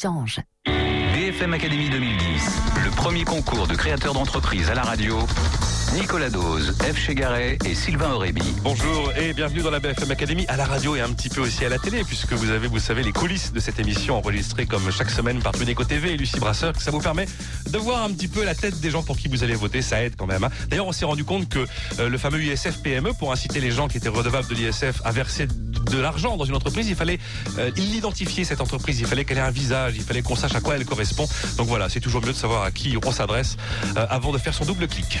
Change. BFM Académie 2010, le premier concours de créateurs d'entreprise à la radio. Nicolas Dose, F. Chegaray et Sylvain Aurébi. Bonjour et bienvenue dans la BFM Academy à la radio et un petit peu aussi à la télé puisque vous avez, vous savez, les coulisses de cette émission enregistrée comme chaque semaine par Tuneco TV et Lucie Brasseur. Ça vous permet de voir un petit peu la tête des gens pour qui vous allez voter. Ça aide quand même. hein. D'ailleurs, on s'est rendu compte que euh, le fameux ISF PME, pour inciter les gens qui étaient redevables de l'ISF à verser de l'argent dans une entreprise, il fallait euh, l'identifier cette entreprise. Il fallait qu'elle ait un visage. Il fallait qu'on sache à quoi elle correspond. Donc voilà, c'est toujours mieux de savoir à qui on s'adresse euh, avant de faire son double clic.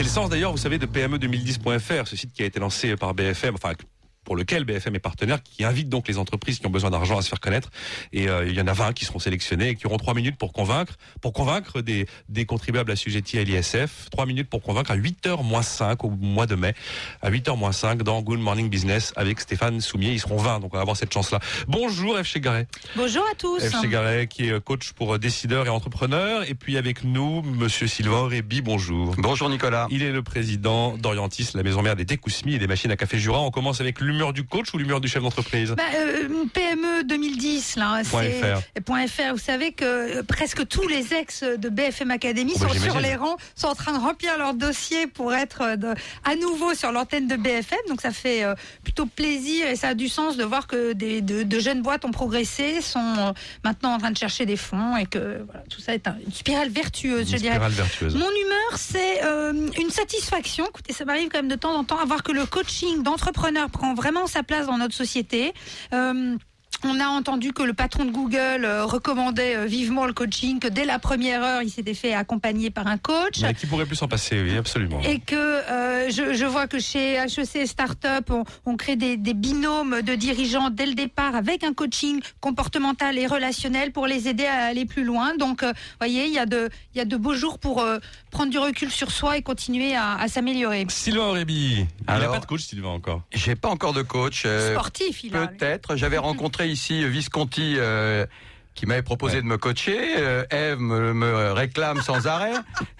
C'est le sens d'ailleurs, vous savez, de PME2010.fr, ce site qui a été lancé par BFM, enfin pour lequel BFM est partenaire, qui invite donc les entreprises qui ont besoin d'argent à se faire connaître. Et euh, il y en a 20 qui seront sélectionnés et qui auront 3 minutes pour convaincre, pour convaincre des, des contribuables assujettis à l'ISF. 3 minutes pour convaincre à 8h moins 5 au mois de mai. À 8h moins 5 dans Good Morning Business avec Stéphane Soumier. Ils seront 20, donc on va avoir cette chance-là. Bonjour F. Chegaray. Bonjour à tous. F. Chegaray qui est coach pour décideurs et entrepreneurs. Et puis avec nous, Monsieur Sylvain Réby, bonjour. Bonjour Nicolas. Il est le président d'Orientis, la maison mère des Técousmis et des machines à café Jura. On commence avec l'humeur du coach ou l'humeur du chef d'entreprise Bah, euh, PME 2010, là, Point c'est FR. point .fr. Vous savez que euh, presque tous les ex de BFM Academy Oh, bah, sont sur les rangs, sont en train de remplir leur dossier pour être euh, de- à nouveau sur l'antenne de BFM. Donc ça fait euh, plutôt plaisir et ça a du sens de voir que des, de, de jeunes boîtes ont progressé, sont maintenant en train de chercher des fonds et que voilà, tout ça est un- une spirale vertueuse, je Une dirais. spirale vertueuse. Mon humeur, c'est euh, une satisfaction. Écoutez, ça m'arrive quand même de temps en temps à voir que le coaching d'entrepreneur prend vraiment sa place dans notre société. Euh, on a entendu que le patron de Google euh, recommandait euh, vivement le coaching, que dès la première heure, il s'était fait accompagner par un coach. Mais qui pourrait plus s'en passer, oui, absolument. Et que euh, je, je vois que chez HEC Startup, on, on crée des, des binômes de dirigeants dès le départ avec un coaching comportemental et relationnel pour les aider à aller plus loin. Donc, euh, voyez, il y a de, il y a de beaux jours pour euh, prendre du recul sur soi et continuer à, à s'améliorer. Sylvain Auréby. Il n'a pas de coach, Sylvain, encore. J'ai pas encore de coach. euh, Sportif, il a. Peut-être. J'avais rencontré ici Visconti. euh, qui m'avait proposé Ouais. de me coacher. Euh, Eve me, me réclame sans arrêt.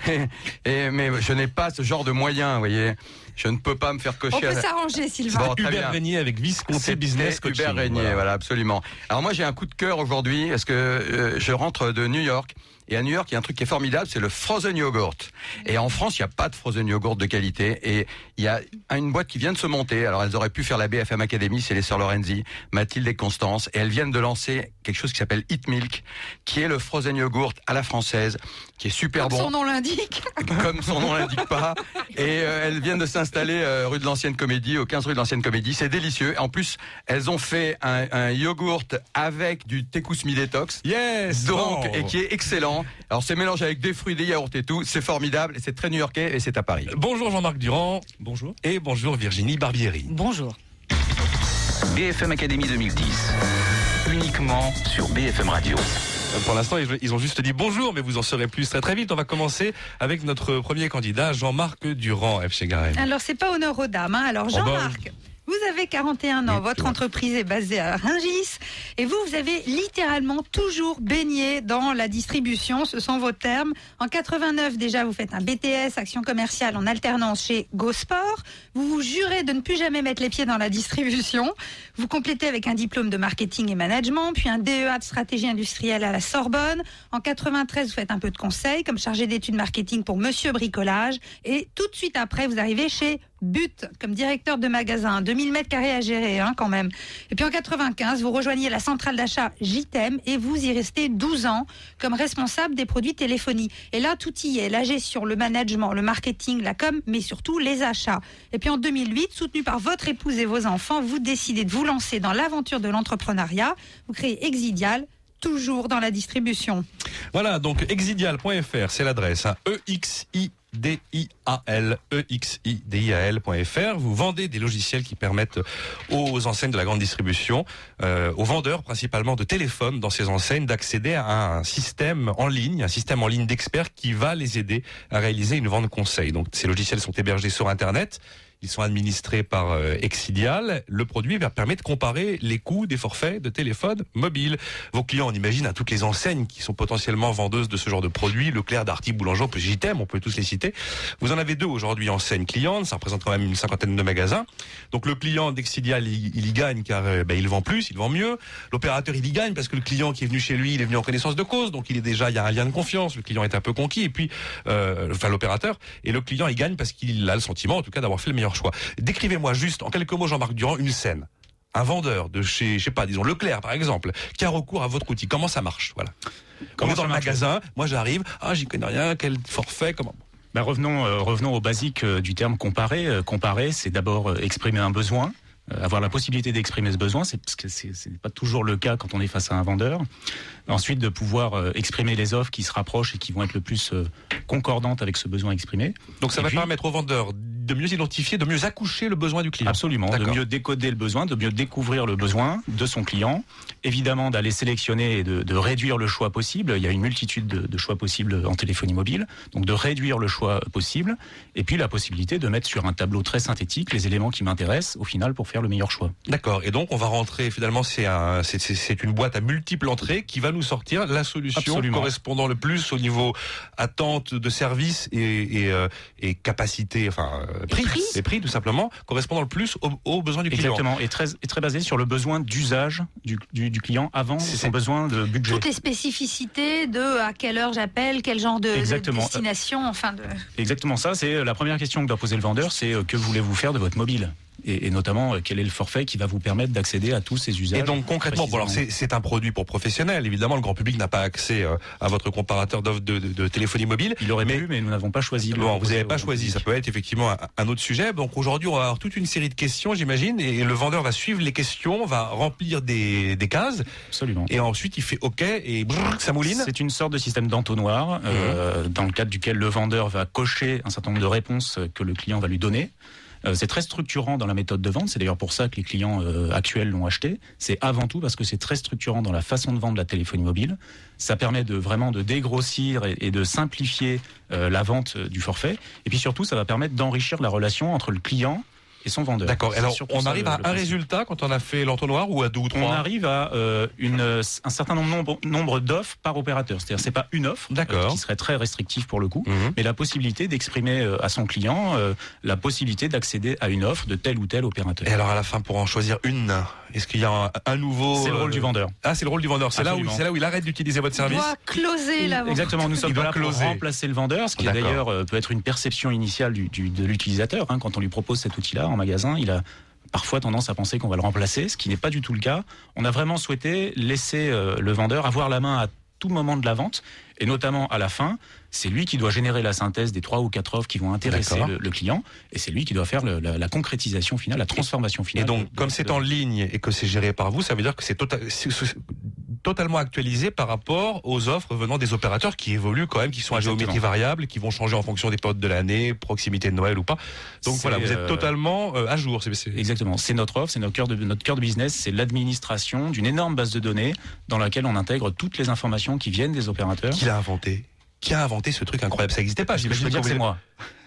Et, et- mais je n'ai pas ce genre de moyens, vous voyez. Je ne peux pas me faire On cocher. peut à- s'arranger, Sylvain. Bon, Hubert bien. Régnier avec Visconti Business Coaching. Hubert Régnier, Voilà. voilà. absolument. Alors moi j'ai un coup de cœur aujourd'hui parce que euh, je rentre de New York et à New York il y a un truc qui est formidable, c'est le frozen yogurt. Et en France il n'y a pas de frozen yogurt de qualité et il y a une boîte qui vient de se monter. Alors elles auraient pu faire la BFM Academy, c'est les sœurs Lorenzi, Mathilde et Constance, et elles viennent de lancer quelque chose qui s'appelle Eat Milk, qui est le frozen yogurt à la française, qui est super Comme bon son nom l'indique. comme son nom l'indique pas. Et euh, elles viennent de s'installer euh, rue de l'Ancienne Comédie, au 15 rue de l'Ancienne Comédie. C'est délicieux. En plus, elles ont fait un, un yogourt avec du tekousmi détox. Yes Donc, bon. et qui est excellent. Alors, c'est mélangé avec des fruits, des yaourts et tout. C'est formidable. Et c'est très new-yorkais et c'est à Paris. Bonjour Jean-Marc Durand. Bonjour. Et bonjour Virginie Barbieri. Bonjour. BFM Académie 2010, uniquement sur BFM Radio. Pour l'instant, ils- ont juste dit bonjour, mais vous en saurez plus très très vite. On va commencer avec notre premier candidat, Jean-Marc Durand, F. Chegaray. Alors, c'est pas honneur aux dames. hein. Alors, Oh, bah, Jean-Marc, vous avez 41 ans, votre entreprise est basée à Rungis, et vous, vous avez littéralement toujours baigné dans la distribution, ce sont vos termes. En 89, déjà, vous faites un BTS, action commerciale en alternance chez GoSport. Vous vous jurez de ne plus jamais mettre les pieds dans la distribution. Vous complétez avec un diplôme de marketing et management, puis un DEA de stratégie industrielle à la Sorbonne. En 93, vous faites un peu de conseil comme chargé d'études marketing pour Monsieur Bricolage. Et tout de suite après, vous arrivez chez But comme directeur de magasin. 2000 mètres carrés à gérer, hein, quand même. Et puis en 95, vous rejoignez la centrale d'achat JTEM et vous y restez 12 ans comme responsable des produits téléphonie. Et là, tout y est. La gestion, le management, le marketing, la com, mais surtout les achats. Et puis en 2008, soutenu par votre épouse et vos enfants, vous décidez de vous lancer dans l'aventure de l'entrepreneuriat. Vous créez Exidial, toujours dans la distribution. Voilà, donc exidial.fr, c'est l'adresse. Hein, E-X-I-D-I-A-L, E E-X-I-D-I-A-L.fr. Vous vendez des logiciels qui permettent aux enseignes de la grande distribution, euh, aux vendeurs principalement de téléphones dans ces enseignes, d'accéder à un système en ligne, un système en ligne d'experts qui va les aider à réaliser une vente conseil. Donc ces logiciels sont hébergés sur Internet. Ils sont administrés par euh, Exidial. Le produit va permettre de comparer les coûts des forfaits de téléphone mobile. Vos clients, on imagine, à toutes les enseignes qui sont potentiellement vendeuses de ce genre de produits, Leclerc, Darty, Boulanger, JTM, on peut tous les citer. Vous en avez deux aujourd'hui enseigne cliente, ça représente quand même une cinquantaine de magasins. Donc le client d'Exidial, il, il, y gagne car euh, ben, il vend plus, il vend mieux. L'opérateur, il y gagne parce que le client qui est venu chez lui, il est venu en connaissance de cause, donc il est déjà, il y a un lien de confiance. Le client est un peu conquis et puis, euh, enfin l'opérateur et le client, il gagne parce qu'il a le sentiment, en tout cas, d'avoir fait le meilleur choix. Décrivez-moi juste, en quelques mots, Jean-Marc Durand, une scène. Un vendeur de chez, je sais pas, disons Leclerc par exemple, qui a recours à votre outil. Comment ça marche Voilà. Comment on est dans le magasin, moi j'arrive, ah j'y connais rien, quel forfait, comment? Ben revenons, euh, revenons au basique euh, du terme comparer. Euh, comparer, c'est d'abord exprimer un besoin, avoir la possibilité d'exprimer ce besoin, c'est parce que c'est pas toujours le cas quand on est face à un vendeur. Ensuite, de pouvoir exprimer les offres qui se rapprochent et qui vont être le plus concordantes avec ce besoin exprimé. Donc ça va permettre au vendeur de mieux identifier, de mieux accoucher le besoin du client. Absolument, de mieux décoder le besoin, de mieux découvrir le besoin de son client. Évidemment, d'aller sélectionner et de, de, réduire le choix possible. Il y a une multitude de, de, choix possibles en téléphonie mobile. Donc de réduire le choix possible. Et puis la possibilité de mettre sur un tableau très synthétique les éléments qui m'intéressent au final pour faire le meilleur choix. D'accord. Et donc on va rentrer, finalement, c'est un, c'est une boîte à multiples entrées qui va nous sortir la solution Absolument. correspondant le plus au niveau attente de service et, et, euh, et capacité, enfin prix, prix, les prix tout simplement, correspondant le plus aux, aux besoins du client. Exactement, et très, et très basé sur le besoin d'usage du, du, du, client avant son besoin de budget. Toutes les spécificités de à quelle heure j'appelle, quel genre de, de, destination, enfin de... Exactement ça, c'est la première question que doit poser le vendeur, c'est euh, que voulez-vous faire de votre mobile? Et, et, notamment quel est le forfait qui va vous permettre d'accéder à tous ces usages. Et donc concrètement, bon, alors c'est un produit pour professionnels. Évidemment, le grand public n'a pas accès euh, à votre comparateur d'offres de, de, de, téléphonie mobile. Il aurait mais, pu, mais nous n'avons pas choisi. Bon, vous n'avez pas choisi. Ça peut être effectivement un, un autre sujet. Donc aujourd'hui, on va avoir toute une série de questions, j'imagine, et le vendeur va suivre les questions, va remplir des, des cases. Absolument. Et ensuite, il fait OK et brrr, ça mouline. C'est une sorte de système d'entonnoir mmh. euh, dans le cadre duquel le vendeur va cocher un certain nombre de réponses que le client va lui donner. Euh, c'est très structurant dans la méthode de vente. C'est d'ailleurs pour ça que les clients euh, actuels l'ont acheté. C'est avant tout parce que c'est très structurant dans la façon de vendre la téléphonie mobile. Ça permet de vraiment de dégrossir et, et de simplifier euh, la vente du forfait. Et puis surtout, ça va permettre d'enrichir la relation entre le client et son vendeur. D'accord. Alors, on arrive à un résultat quand on a fait l'entonnoir ou à deux ou trois On arrive à euh, une, un certain nombre, nombre d'offres par opérateur. C'est-à-dire, c'est pas une offre euh, qui serait très restrictive pour le coup, mmh. mais la possibilité d'exprimer euh, à son client euh, la possibilité d'accéder à une offre de tel ou tel opérateur. Et alors, à la fin, pour en choisir une, est-ce qu'il y a un, un nouveau C'est le rôle du vendeur. Ah, c'est le rôle du vendeur. C'est là où c'est là où il arrête d'utiliser votre service. Il doit closer la vente. Exactement. Nous sommes là pour remplacer le vendeur, ce qui d'ailleurs peut être une perception initiale du, du, de l'utilisateur hein, quand on lui propose cet outil-là en magasin. Il a parfois tendance à penser qu'on va le remplacer, ce qui n'est pas du tout le cas. On a vraiment souhaité laisser euh, le vendeur avoir la main à tout moment de la vente, et notamment à la fin, c'est lui qui doit générer la synthèse des trois ou quatre offres qui vont intéresser le, le, client, et c'est lui qui doit faire le, la, la, concrétisation finale, la transformation finale. Et donc, de, comme c'est en ligne et que c'est géré par vous, ça veut dire que c'est total, totalement actualisé par rapport aux offres venant des opérateurs qui évoluent quand même, qui sont Exactement. à géométrie variable, qui vont changer en fonction des périodes de l'année, proximité de Noël ou pas. Donc voilà, vous êtes euh, totalement euh, à jour. C est, c est... Exactement, c'est notre offre, c'est notre cœur de notre cœur de business, c'est l'administration d'une énorme base de données dans laquelle on intègre toutes les informations qui viennent des opérateurs. Qui inventé Qui a inventé ce truc incroyable? Ça n'existait pas. Dire que c'est moi.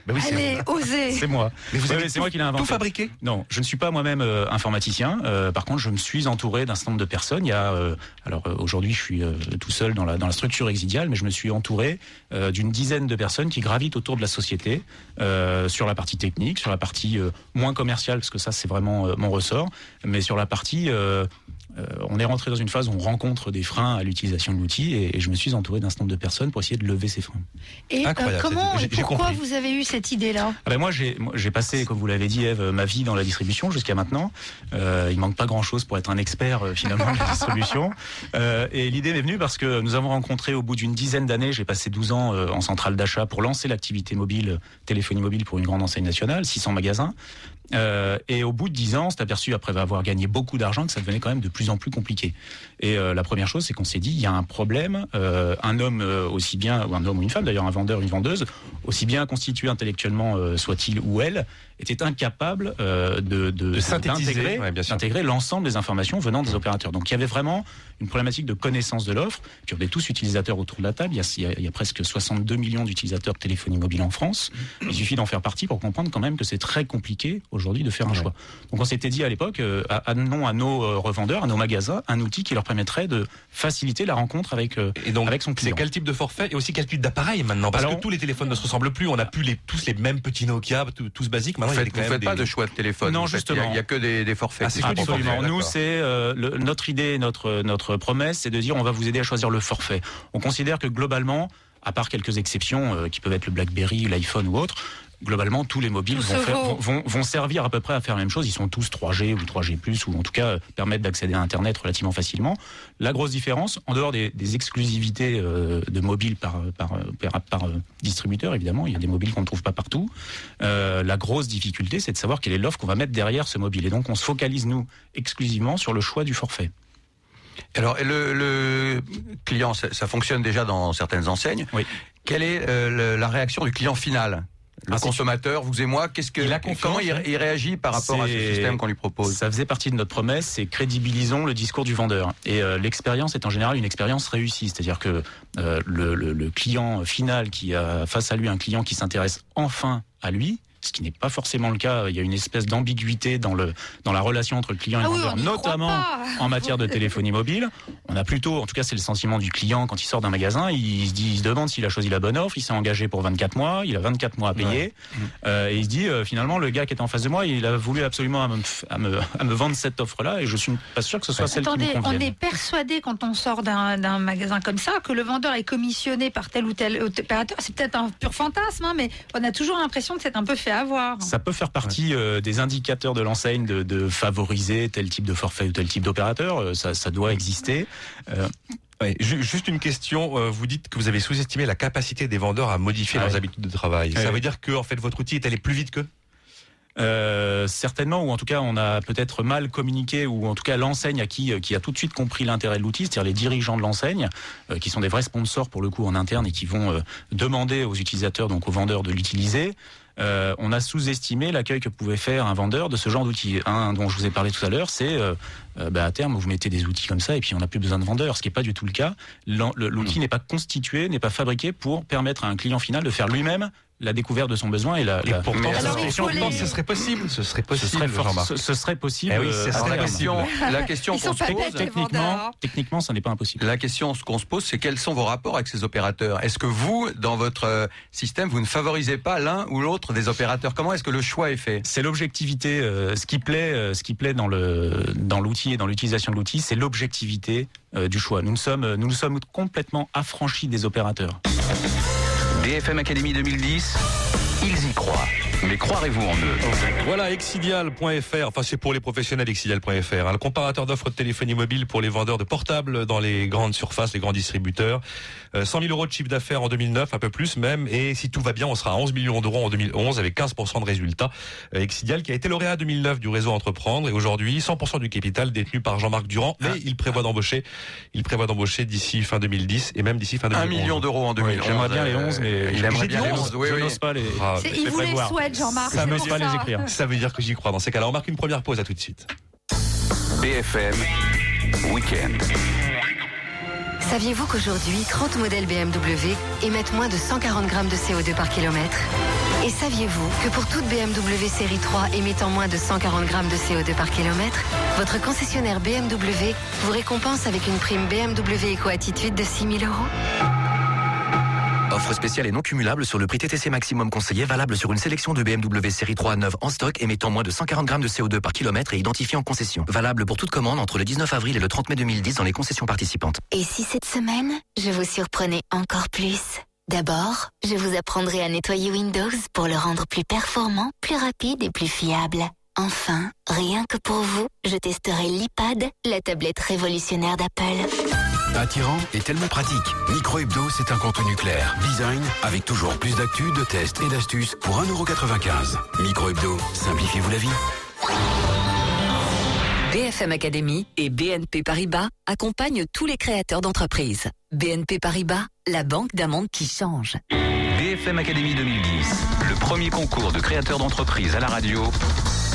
Ben oui, Allez, osez C'est moi. Mais vous ouais, c'est moi qui l'ai inventé. Tout fabriqué? Non, je ne suis pas moi-même euh, informaticien. Euh, par contre, je me suis entouré d'un certain nombre de personnes. Il y a, euh, alors euh, aujourd'hui, je suis euh, tout seul dans la dans la structure exidiale, mais je me suis entouré euh, d'une dizaine de personnes qui gravitent autour de la société sur la partie technique, sur la partie moins commerciale, parce que ça c'est vraiment mon ressort, mais sur la partie euh, on est rentré dans une phase où on rencontre des freins à l'utilisation de l'outil et, et, je me suis entouré d'un certain nombre de personnes pour essayer de lever ces freins. Et euh, comment et pourquoi vous avez eu cette idée-là? Ah ben Moi, j'ai passé, comme vous l'avez dit, Eve, ma vie dans la distribution jusqu'à maintenant. Euh, il manque pas grand-chose pour être un expert euh, finalement de la distribution. Euh, et l'idée m'est venue parce que nous avons rencontré au bout d'une dizaine d'années, j'ai passé 12 ans en centrale d'achat pour lancer l'activité mobile, téléphonie mobile pour une grande enseigne nationale, 600 magasins. Euh, et au bout de 10 ans, on s'est aperçu, après avoir gagné beaucoup d'argent, que ça devenait quand même de plus en plus compliqué. Et euh, la première chose, c'est qu'on s'est dit, il y a un problème. Euh, un homme aussi bien, ou un homme ou une femme, d'ailleurs un vendeur, une vendeuse, aussi bien constitué intellectuellement soit-il ou elle, était incapable euh, de, de, d'intégrer, ouais, l'ensemble des informations venant des opérateurs. Donc il y avait vraiment une problématique de connaissance de l'offre. Puis on est tous utilisateurs autour de la table. Il y a, il y presque 62 millions d'utilisateurs de téléphonie mobile en France. Il suffit d'en faire partie pour comprendre quand même que c'est très compliqué aujourd'hui de faire un choix. Donc on s'était dit à l'époque, euh, amenons à nos euh, revendeurs, à nos magasins, un outil qui leur permettrait de faciliter la rencontre avec, euh, Et donc, avec son c'est client. quel type de forfait et aussi quel type d'appareil maintenant? Parce Alors- que tous les téléphones ne se ressemblent plus. On n'a plus les, tous les mêmes petits Nokia, tous basiques. Maintenant, faites, quand vous même faites pas de choix de téléphone. Non, Il a- justement. il y, a que des, des forfaits. Ah, c'est Absolument. Nous, c'est euh, notre idée, notre notre promesse, c'est de dire on va vous aider à choisir le forfait. On considère que globalement, à part quelques exceptions euh, qui peuvent être le BlackBerry, l'iPhone ou autre, globalement tous les mobiles vont, se faire- vaut. vont, vont- vont servir à peu près à faire la même chose. Ils sont tous 3G ou 3G+, ou en tout cas euh, permettent d'accéder à Internet relativement facilement. La grosse différence, en dehors des, des exclusivités euh, de mobiles par, par, par, par, euh, distributeur, évidemment, il y a des mobiles qu'on ne trouve pas partout. Euh, la grosse difficulté, c'est de savoir quelle est l'offre qu'on va mettre derrière ce mobile. Et donc, on se focalise, nous, exclusivement sur le choix du forfait. Alors, et le, le client, ça, ça fonctionne déjà dans certaines enseignes. Oui. Quelle est euh, le- la réaction du client final? Le consommateur, vous et moi, qu'est-ce que, Il a comment il, hein. il réagit par rapport à ce système qu'on lui propose? Ça faisait partie de notre promesse, c'est crédibilisons le discours du vendeur. Et euh, l'expérience est en général une expérience réussie, c'est-à-dire que euh, le, le- le client final qui a face à lui un client qui s'intéresse enfin à lui, ce qui n'est pas forcément le cas, il y a une espèce d'ambiguïté dans le dans la relation entre le client et Ah le oui, vendeur, on notamment en matière de téléphonie mobile. On a plutôt, en tout cas c'est le sentiment du client quand il sort d'un magasin, il se dit, il se demande s'il a choisi la bonne offre, il s'est engagé pour 24 mois, il a 24 mois à payer, euh, et il se dit euh, finalement le gars qui était en face de moi, il a voulu absolument à me, à me, à me vendre cette offre-là, et je suis pas sûr que ce soit celle Attendez, qui me on convienne. est persuadé quand on sort d'un d'un magasin comme ça que le vendeur est commissionné par tel ou tel opérateur. C'est peut-être un pur fantasme, hein, mais on a toujours l'impression de s'être un peu fait avoir. Ça peut faire partie euh, des indicateurs de l'enseigne de, de favoriser tel type de forfait ou tel type d'opérateur. euh, ça, ça doit exister. Euh, Ouais, juste une question. Vous dites que vous avez sous-estimé la capacité des vendeurs à modifier Ah leurs habitudes de travail. Ah Ça veut dire que en fait votre outil est allé plus vite que Euh, certainement, ou en tout cas, on a peut-être mal communiqué, ou en tout cas l'enseigne à qui, qui a tout de suite compris l'intérêt de l'outil, c'est-à-dire les dirigeants de l'enseigne, euh, qui sont des vrais sponsors pour le coup en interne et qui vont euh, demander aux utilisateurs, donc aux vendeurs, de l'utiliser. Euh, on a sous-estimé l'accueil que pouvait faire un vendeur de ce genre d'outil. Un dont je vous ai parlé tout à l'heure, c'est euh, euh, bah, à terme vous mettez des outils comme ça et puis on n'a plus besoin de vendeurs, ce qui n'est pas du tout le cas. L'outil n'est pas constitué, n'est pas fabriqué pour permettre à un client final de faire lui-même la découverte de son besoin et la. Et la- pourtant, mais ce alors, serait- les- ce serait possible. Ce serait ce possible, serait, ce, ce serait possible. Eh oui, euh, c'est à Alors, la serait question, la question qu'on se pas pose. Techniquement, techniquement, ça n'est pas impossible. la question ce qu'on se pose, c'est quels sont vos rapports avec ces opérateurs? Est-ce que vous, dans votre euh, système, vous ne favorisez pas l'un ou l'autre des opérateurs? Comment est-ce que le choix est fait? C'est l'objectivité. euh, ce qui plaît, euh, ce qui plaît dans le dans l'outil et dans l'utilisation de l'outil, c'est l'objectivité euh, du choix. Nous nous sommes nous nous sommes complètement affranchis des opérateurs. BFM Academy 2010, ils y croient. Mais croirez-vous en eux? Voilà, exidial.fr, enfin c'est pour les professionnels exidial.fr, hein, le comparateur d'offres de téléphonie mobile pour les vendeurs de portables dans les grandes surfaces, les grands distributeurs. Euh, 100 000 euros de chiffre d'affaires en 2009, un peu plus même, et si tout va bien, on sera à 11 millions d'euros en 2011 avec 15% de résultats. Euh, Exidial qui a été lauréat 2009 du réseau Entreprendre et aujourd'hui 100% du capital détenu par Jean-Marc Durand, mais il prévoit d'embaucher, il prévoit d'embaucher d'ici fin 2010 et même d'ici fin 1 2011. million d'euros en 2011. J'aimerais bien les 11, mais Euh, il aimerait bien les 11, 11. Oui, je oui. n'ose pas les. Ah, Je il vous les souhaite, Jean-Marc. Ça pour pas les écrire. Ça veut dire que j'y crois. Dans ces cas-là, on marque une première pause. À tout de suite. BFM Weekend. Saviez-vous qu'aujourd'hui, 30 modèles BMW émettent moins de 140 grammes de CO2 par kilomètre? Et saviez-vous que pour toute BMW série 3 émettant moins de 140 grammes de CO2 par kilomètre, votre concessionnaire BMW vous récompense avec une prime BMW Eco-Attitude de 6 000 euros? Offre spéciale et non cumulable sur le prix TTC maximum conseillé valable sur une sélection de BMW série 3 neuve en stock émettant moins de 140 grammes de CO2 par kilomètre et identifié en concession. Valable pour toute commande entre le 19 avril et le 30 mai 2010 dans les concessions participantes. Et si cette semaine, je vous surprenais encore plus? D'abord, je vous apprendrai à nettoyer Windows pour le rendre plus performant, plus rapide et plus fiable. Enfin, rien que pour vous, je testerai l'iPad, la tablette révolutionnaire d'Apple. Attirant et tellement pratique. Micro Hebdo, c'est un contenu clair. Design, avec toujours plus d'actu, de tests et d'astuces pour 1,95€. Micro Hebdo, simplifiez-vous la vie. BFM Academy et BNP Paribas accompagnent tous les créateurs d'entreprises. BNP Paribas, la banque d'un monde qui change. BFM Academy 2010, le premier concours de créateurs d'entreprise à la radio.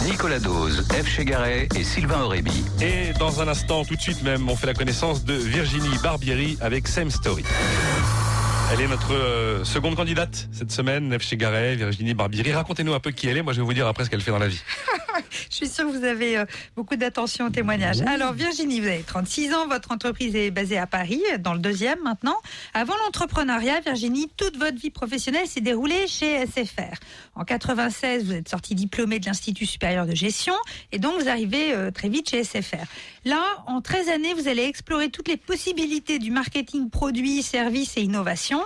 Nicolas Dose, F. Chegaray et Sylvain Aurébi. Et dans un instant, tout de suite même, on fait la connaissance de Virginie Barbieri avec Same Story. Elle est notre euh, seconde candidate cette semaine, F. Chegaray, Virginie Barbieri. Racontez-nous un peu qui elle est. Moi, je vais vous dire après ce qu'elle fait dans la vie. Je suis sûre que vous avez euh, beaucoup d'attention au témoignage. Alors Virginie, vous avez 36 ans, votre entreprise est basée à Paris, dans le deuxième maintenant. Avant l'entrepreneuriat, Virginie, toute votre vie professionnelle s'est déroulée chez SFR. En 96, vous êtes sortie diplômée de l'Institut supérieur de gestion et donc vous arrivez euh, très vite chez SFR. Là, en 13 années, vous allez explorer toutes les possibilités du marketing produit, services et innovation.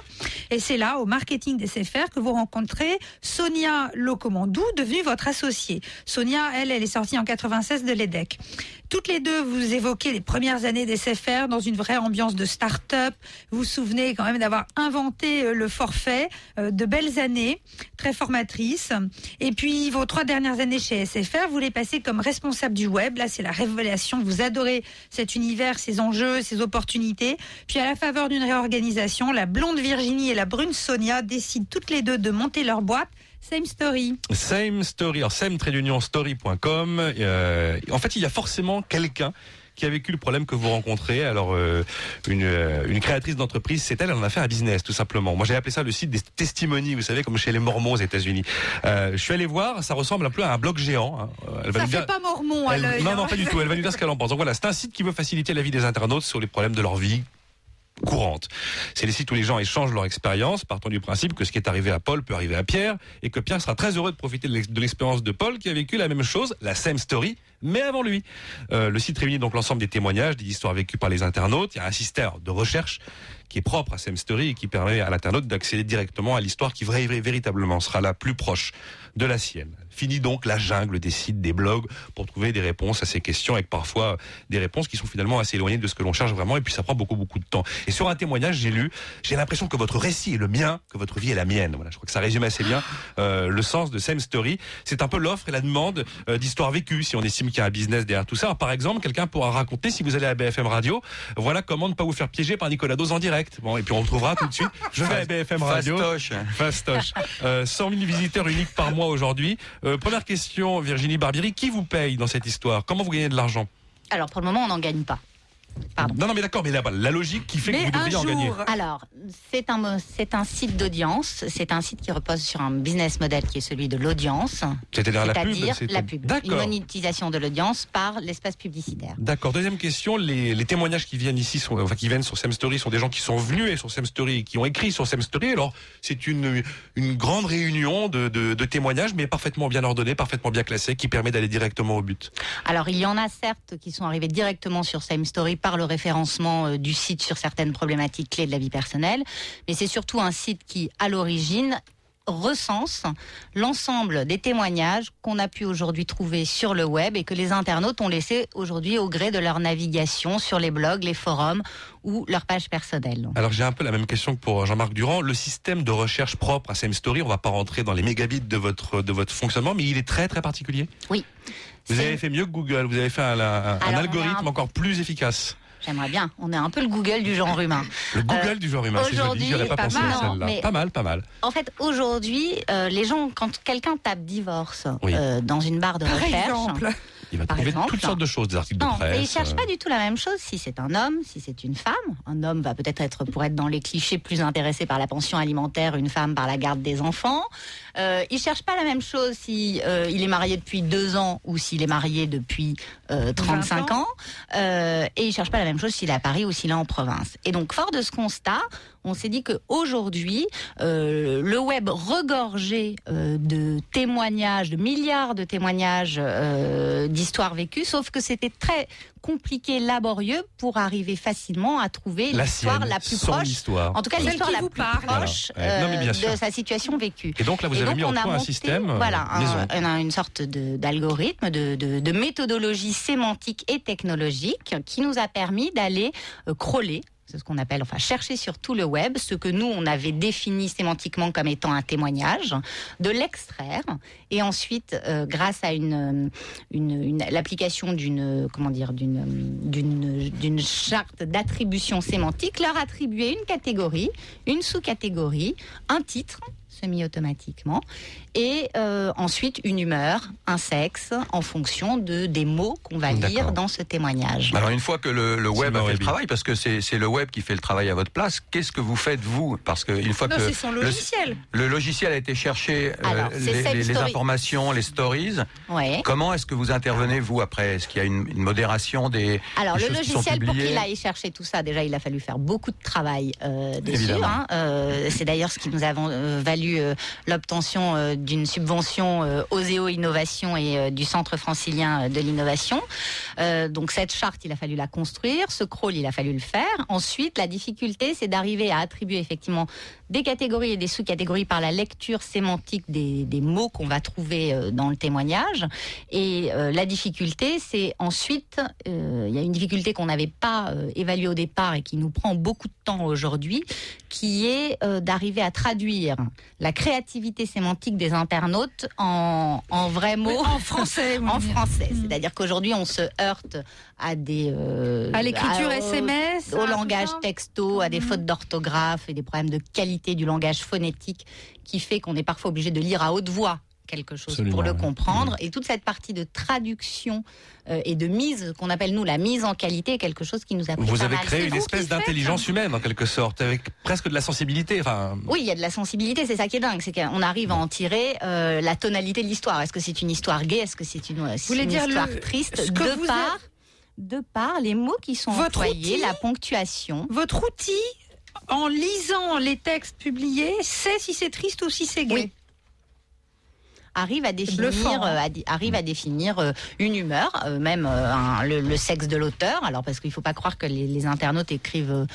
Et c'est là, au marketing des SFR, que vous rencontrez Sonia Locomandou, devenue votre associée. Sonia, elle, elle est sortie en 96 de l'EDEC. Toutes les deux, vous évoquez les premières années des SFR dans une vraie ambiance de start-up. Vous vous souvenez quand même d'avoir inventé euh, le forfait, euh, de belles années, très formatrices. Et puis, vos trois dernières années chez SFR, vous les passez comme responsable du web. Là, c'est la révélation. Vous adorez cet univers, ses enjeux, ses opportunités. Puis, à la faveur d'une réorganisation, la blonde Virginie et la brune Sonia décident toutes les deux de monter leur boîte. Same story. Same Story, alors same-story.com. Euh, en fait, il y a forcément quelqu'un qui a vécu le problème que vous rencontrez. Alors, euh, une, euh, une créatrice d'entreprise, c'est elle, elle en a fait un business, tout simplement. Moi, j'ai appelé ça le site des testimonies, vous savez, comme chez les Mormons aux États-Unis. Euh, je suis allé voir, ça ressemble un peu à un blog géant. hein. Elle Ça nous fait dire- pas mormon à elle- l'œil. non, hein. non, pas du tout. Elle va nous dire ce qu'elle en pense. Donc voilà, c'est un site qui veut faciliter la vie des internautes sur les problèmes de leur vie courante. C'est les sites où les gens échangent leur expérience, partant du principe que ce qui est arrivé à Paul peut arriver à Pierre, et que Pierre sera très heureux de profiter de l'ex- de l'expérience de Paul qui a vécu la même chose, la same story, mais avant lui. Euh, le site réunit donc l'ensemble des témoignages, des histoires vécues par les internautes. Il y a un système de recherche qui est propre à Same Story et qui permet à l'internaute d'accéder directement à l'histoire qui véritablement sera la plus proche de la sienne. Fini donc la jungle des sites, des blogs pour trouver des réponses à ces questions avec parfois des réponses qui sont finalement assez éloignées de ce que l'on cherche vraiment et puis ça prend beaucoup beaucoup de temps. Et sur un témoignage, j'ai lu, j'ai l'impression que votre récit est le mien, que votre vie est la mienne. Voilà, je crois que ça résume assez bien euh, le sens de Same Story. C'est un peu l'offre et la demande euh, d'histoires vécues si on estime qu'il y a un business derrière tout ça. Alors, par exemple, quelqu'un pourra raconter si vous allez à BFM Radio, voilà comment ne pas vous faire piéger par Nicolas Dose en direct. Bon, et puis on retrouvera tout de suite. Je vais à BFM Radio. Fastoche. Fastoche. Euh, 100 000 visiteurs uniques par mois aujourd'hui. Euh, première question, Virginie Barbieri, qui vous paye dans cette histoire? Comment vous gagnez de l'argent? Alors pour le moment, on n'en gagne pas. Pardon. Non, non, mais d'accord, mais la, la logique qui fait que vous devriez en gagner. Alors, c'est un, c'est un site d'audience. C'est un site qui repose sur un business model qui est celui de l'audience. C'est-à-dire la pub la pub. Une monétisation de l'audience par l'espace publicitaire. D'accord. Deuxième question, les, les témoignages qui viennent ici, sont, enfin qui viennent sur Sam Story, sont des gens qui sont venus et sur Sam Story, qui ont écrit sur Sam Story. Alors c'est une une grande réunion de, de, de témoignages, mais parfaitement bien ordonnés, parfaitement bien classés, qui permet d'aller directement au but. Alors, il y en a certes qui sont arrivés directement sur Same Story par le référencement euh, du site sur certaines problématiques clés de la vie personnelle, mais c'est surtout un site qui, à l'origine, recense l'ensemble des témoignages qu'on a pu aujourd'hui trouver sur le web et que les internautes ont laissé aujourd'hui au gré de leur navigation sur les blogs, les forums ou leurs pages personnelles. Alors j'ai un peu la même question que pour Jean-Marc Durand. Le système de recherche propre à Same Story, on va pas rentrer dans les mégabits de votre de votre fonctionnement, mais il est très très particulier? Oui. Vous avez fait mieux que Google. Vous avez fait un, algorithme un- encore plus efficace. J'aimerais bien. On est un peu le Google du genre humain. Le Google Euh, du genre humain, aujourd'hui, pas pas pensé mal, à celle-là. mais- Pas mal, pas mal. En fait, aujourd'hui, euh, les gens, quand quelqu'un tape divorce Oui. euh, dans une barre de par recherche, exemple, Il va Par trouver exemple. toutes sortes de choses, des articles de presse. mais ils cherchent euh, pas du tout la même chose si c'est un homme, si c'est une femme. Un homme va peut-être être, pour être dans les clichés, plus intéressé par la pension alimentaire, une femme par la garde des enfants. Euh, ils cherchent pas la même chose si euh, il est marié depuis deux ans ou s'il est marié depuis euh, 35 20 ans. Euh, et ils cherchent pas la même chose s'il est à Paris ou s'il est en province. Et donc, fort de ce constat, on s'est dit que aujourd'hui, euh, le web regorgé euh, de témoignages, de milliards de témoignages euh, d'histoires vécues, sauf que c'était très compliqué, laborieux pour arriver facilement à trouver la l'histoire la plus proche. histoire. En tout cas, l'histoire la plus parle. proche Voilà. Ouais, non, mais bien euh, sûr. de sa situation vécue. Et donc là, vous Et avez donc, mis en on a point un monté, système euh, voilà, un- une sorte de- d'algorithme, de, de, de méthodologie sémantique et technologique qui nous a permis d'aller euh, crawler. C'est ce qu'on appelle, enfin, chercher sur tout le web ce que nous, on avait défini sémantiquement comme étant un témoignage, de l'extraire, et ensuite, euh, grâce à une, une, une- l'application d'une, comment dire, d'une, d'une, d'une charte d'attribution sémantique, leur attribuer une catégorie, une sous-catégorie, un titre, semi-automatiquement, et euh, ensuite une humeur, un sexe, en fonction de des mots qu'on va lire dans ce témoignage. Alors une fois que le, le web a fait le travail, parce que c'est c'est le web qui fait le travail à votre place, qu'est-ce que vous faites vous? Parce que une fois Non, que c'est son le- logiciel. Le, logiciel a été chercher euh, Alors, c'est les, informations, les stories. Ouais. Comment est-ce que vous intervenez vous après? Est-ce qu'il y a une, une modération des Alors des le choses qui sont logiciel, pour publiées? qu'il aille chercher tout ça, déjà il a fallu faire beaucoup de travail euh, dessus. Hein. Euh, c'est d'ailleurs ce qui nous a euh, valu euh, l'obtention euh, d'une subvention euh, Oseo Innovation et du Centre francilien de l'innovation. Donc cette charte, il a fallu la construire. Ce crawl, il a fallu le faire. Ensuite, la difficulté, c'est d'arriver à attribuer effectivement des catégories et des sous-catégories par la lecture sémantique des, des mots qu'on va trouver euh, dans le témoignage. Et euh, la difficulté, c'est ensuite, euh, il y a une difficulté qu'on n'avait pas euh, évaluée au départ et qui nous prend beaucoup de temps aujourd'hui, qui est d'arriver à traduire la créativité sémantique des internautes en, en vrais mots. Oui, en français, en français. Mm. C'est-à-dire qu'aujourd'hui, on se heurte à des... euh, À l'écriture SMS, Au langage texto, à des Mhm. fautes d'orthographe et des problèmes de qualité du langage phonétique qui fait qu'on est parfois obligé de lire à haute voix quelque chose Absolument, pour le comprendre. Et toute cette partie de traduction euh, et de mise, qu'on appelle nous la mise en qualité, est quelque chose qui nous a pris Vous avez mal. créé une espèce d'intelligence humaine en quelque sorte, avec presque de la sensibilité. Enfin, Oui, il y a de la sensibilité, c'est ça qui est dingue, c'est qu'on arrive à en tirer euh, la tonalité de l'histoire. Est-ce que c'est une histoire gay Est-ce que c'est une, histoire le- triste De vous par, êtes- de par les mots qui sont Votre employés, outil la ponctuation. Votre outil, en lisant les textes publiés, sait si c'est triste ou si c'est gay. Oui. Arrive à définir, hein. euh, à arrive à définir euh, une humeur, euh, même euh, un- le, le sexe de l'auteur. Alors parce qu'il faut pas croire que les, les internautes écrivent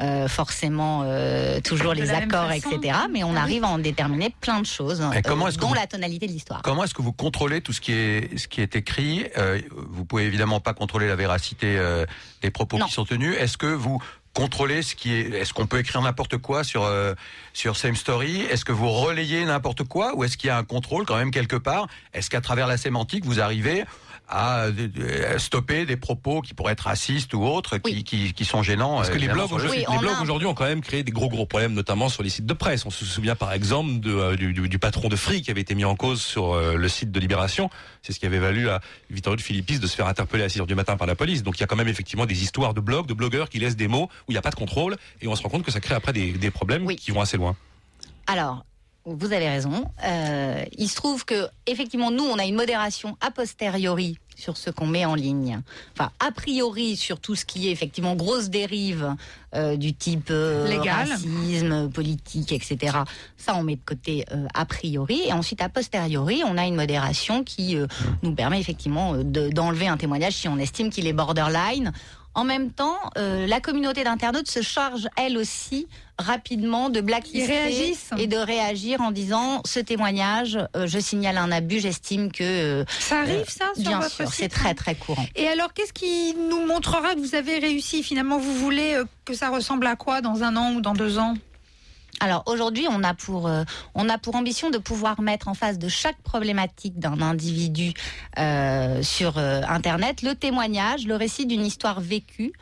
euh, forcément euh, toujours De les accords, etc. Mais on Ah oui. arrive à en déterminer plein de choses, comment euh, dont vous- la tonalité de l'histoire. Comment est-ce que vous contrôlez tout ce qui est ce qui est écrit? Euh, Vous pouvez évidemment pas contrôler la véracité euh, des propos Non. qui sont tenus. Est-ce que vous contrôlez ce qui est Est-ce qu'on peut écrire n'importe quoi sur euh, sur Same Story? Est-ce que vous relayez n'importe quoi ou est-ce qu'il y a un contrôle quand même quelque part? Est-ce qu'à travers la sémantique vous arrivez à euh, stopper des propos qui pourraient être racistes ou autres, qui, Oui. qui, qui sont gênants Parce euh, que les évidemment, blogs, aujourd'hui- Oui, les on blogs a- aujourd'hui ont quand même créé des gros gros problèmes, notamment sur les sites de presse. On se souvient par exemple de, euh, du, du- du patron de Free qui avait été mis en cause sur euh, le site de Libération. C'est ce qui avait valu à Vittorio de Philippis de se faire interpeller à 6 heures du matin par la police. Donc il y a quand même effectivement des histoires de blogs, de blogueurs qui laissent des mots où il n'y a pas de contrôle et on se rend compte que ça crée après des, des problèmes Oui. qui vont assez loin. Alors, vous avez raison. Euh, il se trouve que effectivement, nous, on a une modération a posteriori sur ce qu'on met en ligne. Enfin, a priori sur tout ce qui est effectivement grosse dérive euh, du type euh, Légal. racisme, politique, etc. Ça, on met de côté euh, a priori. Et ensuite, a posteriori, on a une modération qui euh, nous permet effectivement euh, de- d'enlever un témoignage si on estime qu'il est borderline. En même temps, euh, la communauté d'internautes se charge, elle aussi, rapidement de blacklister et de réagir en disant ce témoignage, euh, je signale un abus, j'estime que euh, Ça arrive, ça, sur bien votre sûr, c'est très très courant. Et alors, qu'est-ce qui nous montrera que vous avez réussi Finalement, vous voulez que ça ressemble à quoi dans un an ou dans deux ans? Alors aujourd'hui, on a pour euh, on a pour ambition de pouvoir mettre en face de chaque problématique d'un individu euh, sur euh, Internet le témoignage, le récit d'une histoire vécue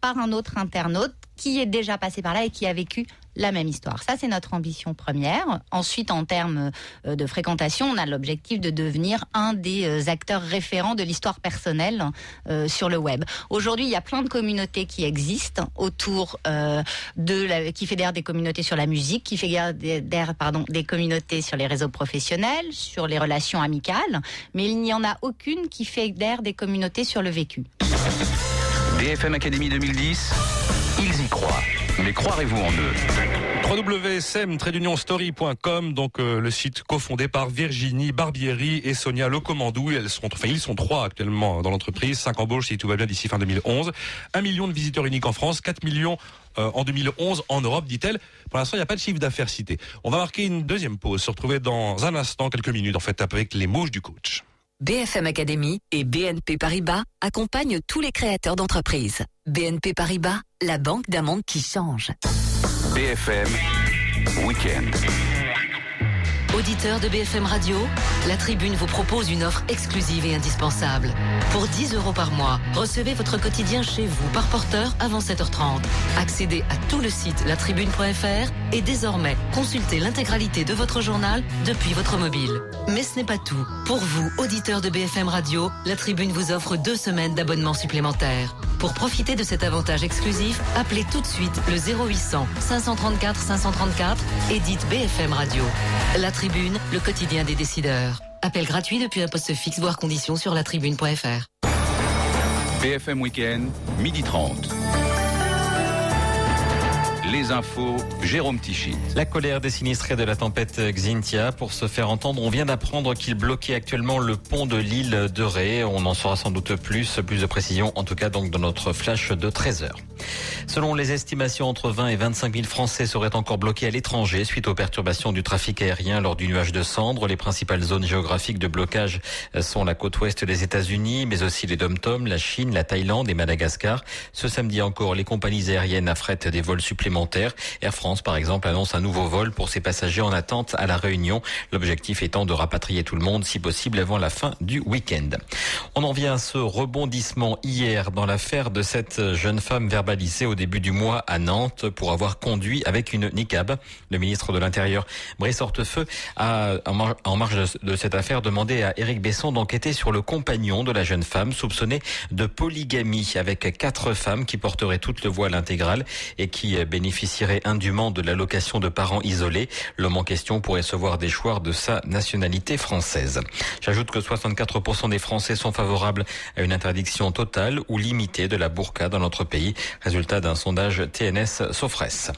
par un autre internaute qui est déjà passé par là et qui a vécu la même histoire. Ça, c'est notre ambition première. Ensuite, en termes euh, de fréquentation, on a l'objectif de devenir un des euh, acteurs référents de l'histoire personnelle euh, sur le web. Aujourd'hui, il y a plein de communautés qui existent autour de la, qui fédèrent des communautés sur la musique, qui fédèrent pardon des communautés sur les réseaux professionnels, sur les relations amicales, mais il n'y en a aucune qui fédère des communautés sur le vécu. BFM Académie 2010, ils y croient. Mais croirez-vous en eux www.sem-story.com, donc euh, le site cofondé par Virginie Barbieri et Sonia Locomandou. Elles sont, enfin, ils sont trois actuellement dans l'entreprise, cinq embauches si tout va bien d'ici fin 2011, un million de visiteurs uniques en France, 4 millions euh, en 2011 en Europe, dit-elle. Pour l'instant, il n'y a pas de chiffre d'affaires cité. On va marquer une deuxième pause, se retrouver dans un instant, quelques minutes en fait, avec les mouches du coach. BFM Academy et BNP Paribas accompagnent tous les créateurs d'entreprises. BNP Paribas, la banque d'un monde qui change. BFM Weekend. Auditeur de BFM Radio, la Tribune vous propose une offre exclusive et indispensable. Pour 10 euros par mois, recevez votre quotidien chez vous par porteur avant 7h30. Accédez à tout le site latribune.fr et désormais consultez l'intégralité de votre journal depuis votre mobile. Mais ce n'est pas tout. Pour vous, auditeurs de BFM Radio, la Tribune vous offre deux semaines d'abonnement supplémentaire. Pour profiter de cet avantage exclusif, appelez tout de suite le 0800 534 534 et dites BFM Radio. La le quotidien des décideurs. Appel gratuit depuis un poste fixe, voire conditions sur latribune.fr. BFM Weekend, midi 30. Les infos, Jérôme Tichy. La colère des sinistrés de la tempête Xintia. Pour se faire entendre, on vient d'apprendre qu'il bloquait actuellement le pont de l'île de Ré. On en saura sans doute plus, plus de précision, en tout cas donc dans notre flash de 13 heures. Selon les estimations, entre 20 et 25 000 Français seraient encore bloqués à l'étranger suite aux perturbations du trafic aérien lors du nuage de cendres. Les principales zones géographiques de blocage sont la côte ouest des États-Unis, mais aussi les dom la Chine, la Thaïlande et Madagascar. Ce samedi encore, les compagnies aériennes affrètent des vols supplémentaires. Air France, par exemple, annonce un nouveau vol pour ses passagers en attente à la Réunion. L'objectif étant de rapatrier tout le monde, si possible, avant la fin du week-end. On en vient à ce rebondissement hier dans l'affaire de cette jeune femme verbalisée au début du mois à Nantes pour avoir conduit avec une niqab. Le ministre de l'Intérieur, Brice Hortefeux, a, en marge de cette affaire, demandé à Éric Besson d'enquêter sur le compagnon de la jeune femme soupçonnée de polygamie avec quatre femmes qui porteraient toutes le voile intégral et qui bénéficient bénéficierait indûment de l'allocation de parents isolés. L'homme en question pourrait se voir déchoir de sa nationalité française. J'ajoute que 64% des Français sont favorables à une interdiction totale ou limitée de la burqa dans notre pays. Résultat d'un sondage TNS Sofres.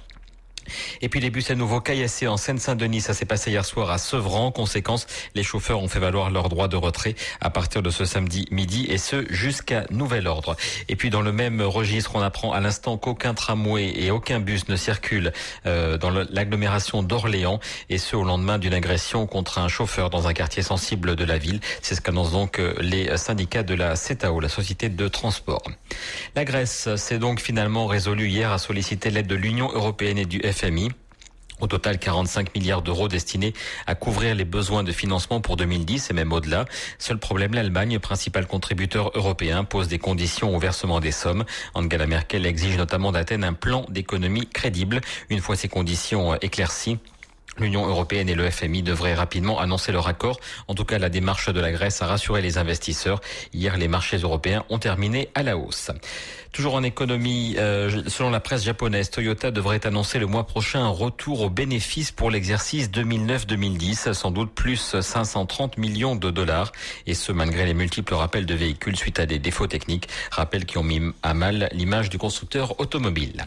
Et puis les bus à nouveau caillassés en Seine-Saint-Denis, ça s'est passé hier soir à Sevran. Conséquence, les chauffeurs ont fait valoir leur droit de retrait à partir de ce samedi midi et ce jusqu'à nouvel ordre. Et puis dans le même registre, on apprend à l'instant qu'aucun tramway et aucun bus ne circulent euh, dans l'agglomération d'Orléans et ce au lendemain d'une agression contre un chauffeur dans un quartier sensible de la ville. C'est ce qu'annoncent donc euh, les syndicats de la CETAO, la société de transport. La Grèce s'est donc finalement résolue hier à solliciter l'aide de l'Union européenne et du FMI. Au total, 45 milliards d'euros destinés à couvrir les besoins de financement pour 2010 et même au-delà. Seul problème, l'Allemagne, principal contributeur européen, pose des conditions au versement des sommes. Angela Merkel exige notamment d'Athènes un plan d'économie crédible. Une fois ces conditions éclaircies, L'Union européenne et le FMI devraient rapidement annoncer leur accord. En tout cas, la démarche de la Grèce a rassuré les investisseurs. Hier, les marchés européens ont terminé à la hausse. Toujours en économie, euh, selon la presse japonaise, Toyota devrait annoncer le mois prochain un retour aux bénéfices pour l'exercice 2009-2010, sans doute plus 530 millions de dollars, et ce malgré les multiples rappels de véhicules suite à des défauts techniques, rappels qui ont mis à mal l'image du constructeur automobile.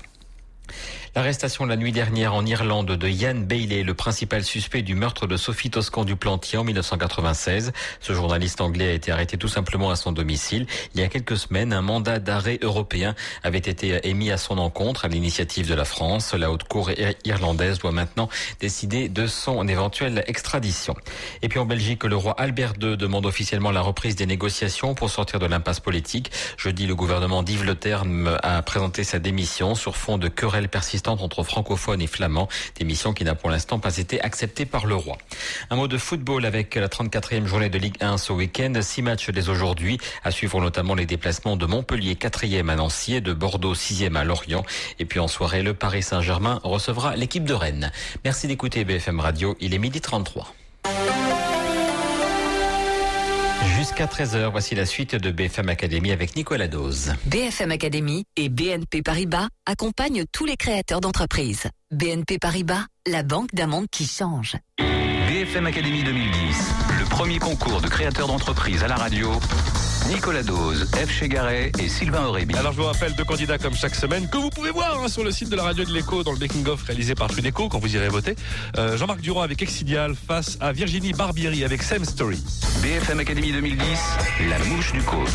L'arrestation la nuit dernière en Irlande de Ian Bailey, le principal suspect du meurtre de Sophie Toscan du Plantier en 1996. Ce journaliste anglais a été arrêté tout simplement à son domicile. Il y a quelques semaines, un mandat d'arrêt européen avait été émis à son encontre à l'initiative de la France. La haute cour irlandaise doit maintenant décider de son éventuelle extradition. Et puis en Belgique, le roi Albert II demande officiellement la reprise des négociations pour sortir de l'impasse politique. Jeudi, le gouvernement d'Yves Le Terme a présenté sa démission sur fond de querelles persistantes entre francophones et flamands, démission qui n'a pour l'instant pas été acceptée par le roi. Un mot de football avec la 34e journée de Ligue 1 ce week-end. Six matchs dès aujourd'hui, à suivre notamment les déplacements de Montpellier 4e à Nancy de Bordeaux 6e à Lorient. Et puis en soirée, le Paris Saint-Germain recevra l'équipe de Rennes. Merci d'écouter BFM Radio, il est midi 33. Jusqu'à 13h, voici la suite de BFM Academy avec Nicolas Dose. BFM Academy et BNP Paribas accompagnent tous les créateurs d'entreprises. BNP Paribas, la banque d'un monde qui change. BFM Academy 2010, le premier concours de créateurs d'entreprises à la radio Nicolas Dose, F. Chegaray et Sylvain Aurébi. Alors je vous rappelle deux candidats comme chaque semaine que vous pouvez voir hein, sur le site de la radio de l'écho dans le making-of réalisé par Trudeco quand vous irez voter. Euh, Jean-Marc Durand avec Exidial face à Virginie Barbieri avec Same Story. BFM Academy 2010, la mouche du coach.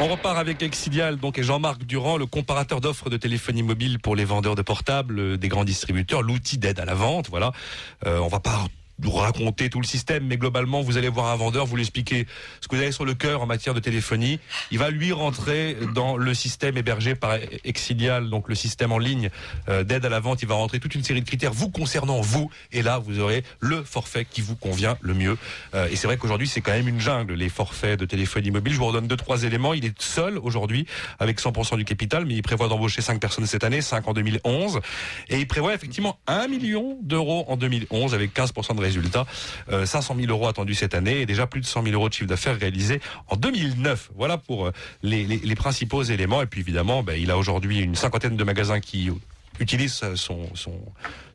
On repart avec Exidial donc et Jean-Marc Durand, le comparateur d'offres de téléphonie mobile pour les vendeurs de portables, des grands distributeurs, l'outil d'aide à la vente. Voilà. Euh, on va pas raconter tout le système, mais globalement, vous allez voir un vendeur, vous lui expliquez ce que vous avez sur le cœur en matière de téléphonie. Il va lui rentrer dans le système hébergé par Exilial, donc le système en ligne euh, d'aide à la vente. Il va rentrer toute une série de critères vous concernant vous, et là, vous aurez le forfait qui vous convient le mieux. Euh, et c'est vrai qu'aujourd'hui, c'est quand même une jungle les forfaits de téléphonie mobile. Je vous redonne deux trois éléments. Il est seul aujourd'hui avec 100% du capital, mais il prévoit d'embaucher 5 personnes cette année, 5 en 2011, et il prévoit effectivement 1 million d'euros en 2011 avec 15% de résultats, euh, 500 000 euros attendus cette année et déjà plus de 100 000 euros de chiffre d'affaires réalisés en 2009. Voilà pour euh, les, les- les principaux éléments. Et puis évidemment, ben, il a aujourd'hui une cinquantaine de magasins qui utilisent son, son,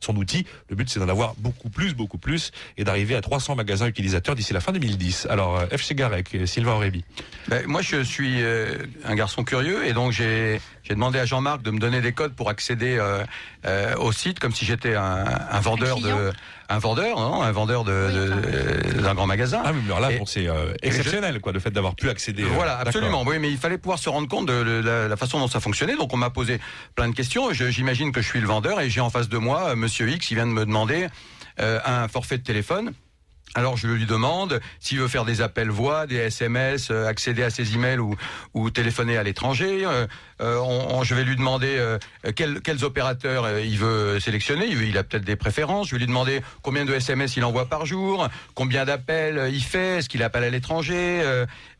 son outil. Le but, c'est d'en avoir beaucoup plus, beaucoup plus, et d'arriver à 300 magasins utilisateurs d'ici la fin 2010. Alors, euh, FC Garec, et Sylvain Aurébi. Ben, moi, je suis euh, un garçon curieux et donc j'ai j'ai demandé à Jean-Marc de me donner des codes pour accéder euh, euh, au site comme si j'étais un, un vendeur de un vendeur, non, un vendeur de de- d'un grand magasin. Ah oui, mais alors là, c'est euh, exceptionnel, quoi, le fait d'avoir pu accéder. euh, Voilà, absolument. Oui, mais il fallait pouvoir se rendre compte de le- la, la façon dont ça fonctionnait. Donc, on m'a posé plein de questions. Je- J'imagine que je suis le vendeur et j'ai en face de moi euh, Monsieur X qui vient de me demander euh, un forfait de téléphone. Alors je lui demande s'il veut faire des appels voix, des SMS, euh, accéder à ses emails ou, ou téléphoner à l'étranger. Euh, euh, je vais lui demander euh, quel- quels opérateurs il veut sélectionner. Il, il a peut-être des préférences. Je vais lui demander combien de SMS il envoie par jour, combien d'appels il fait, est-ce qu'il appelle à l'étranger,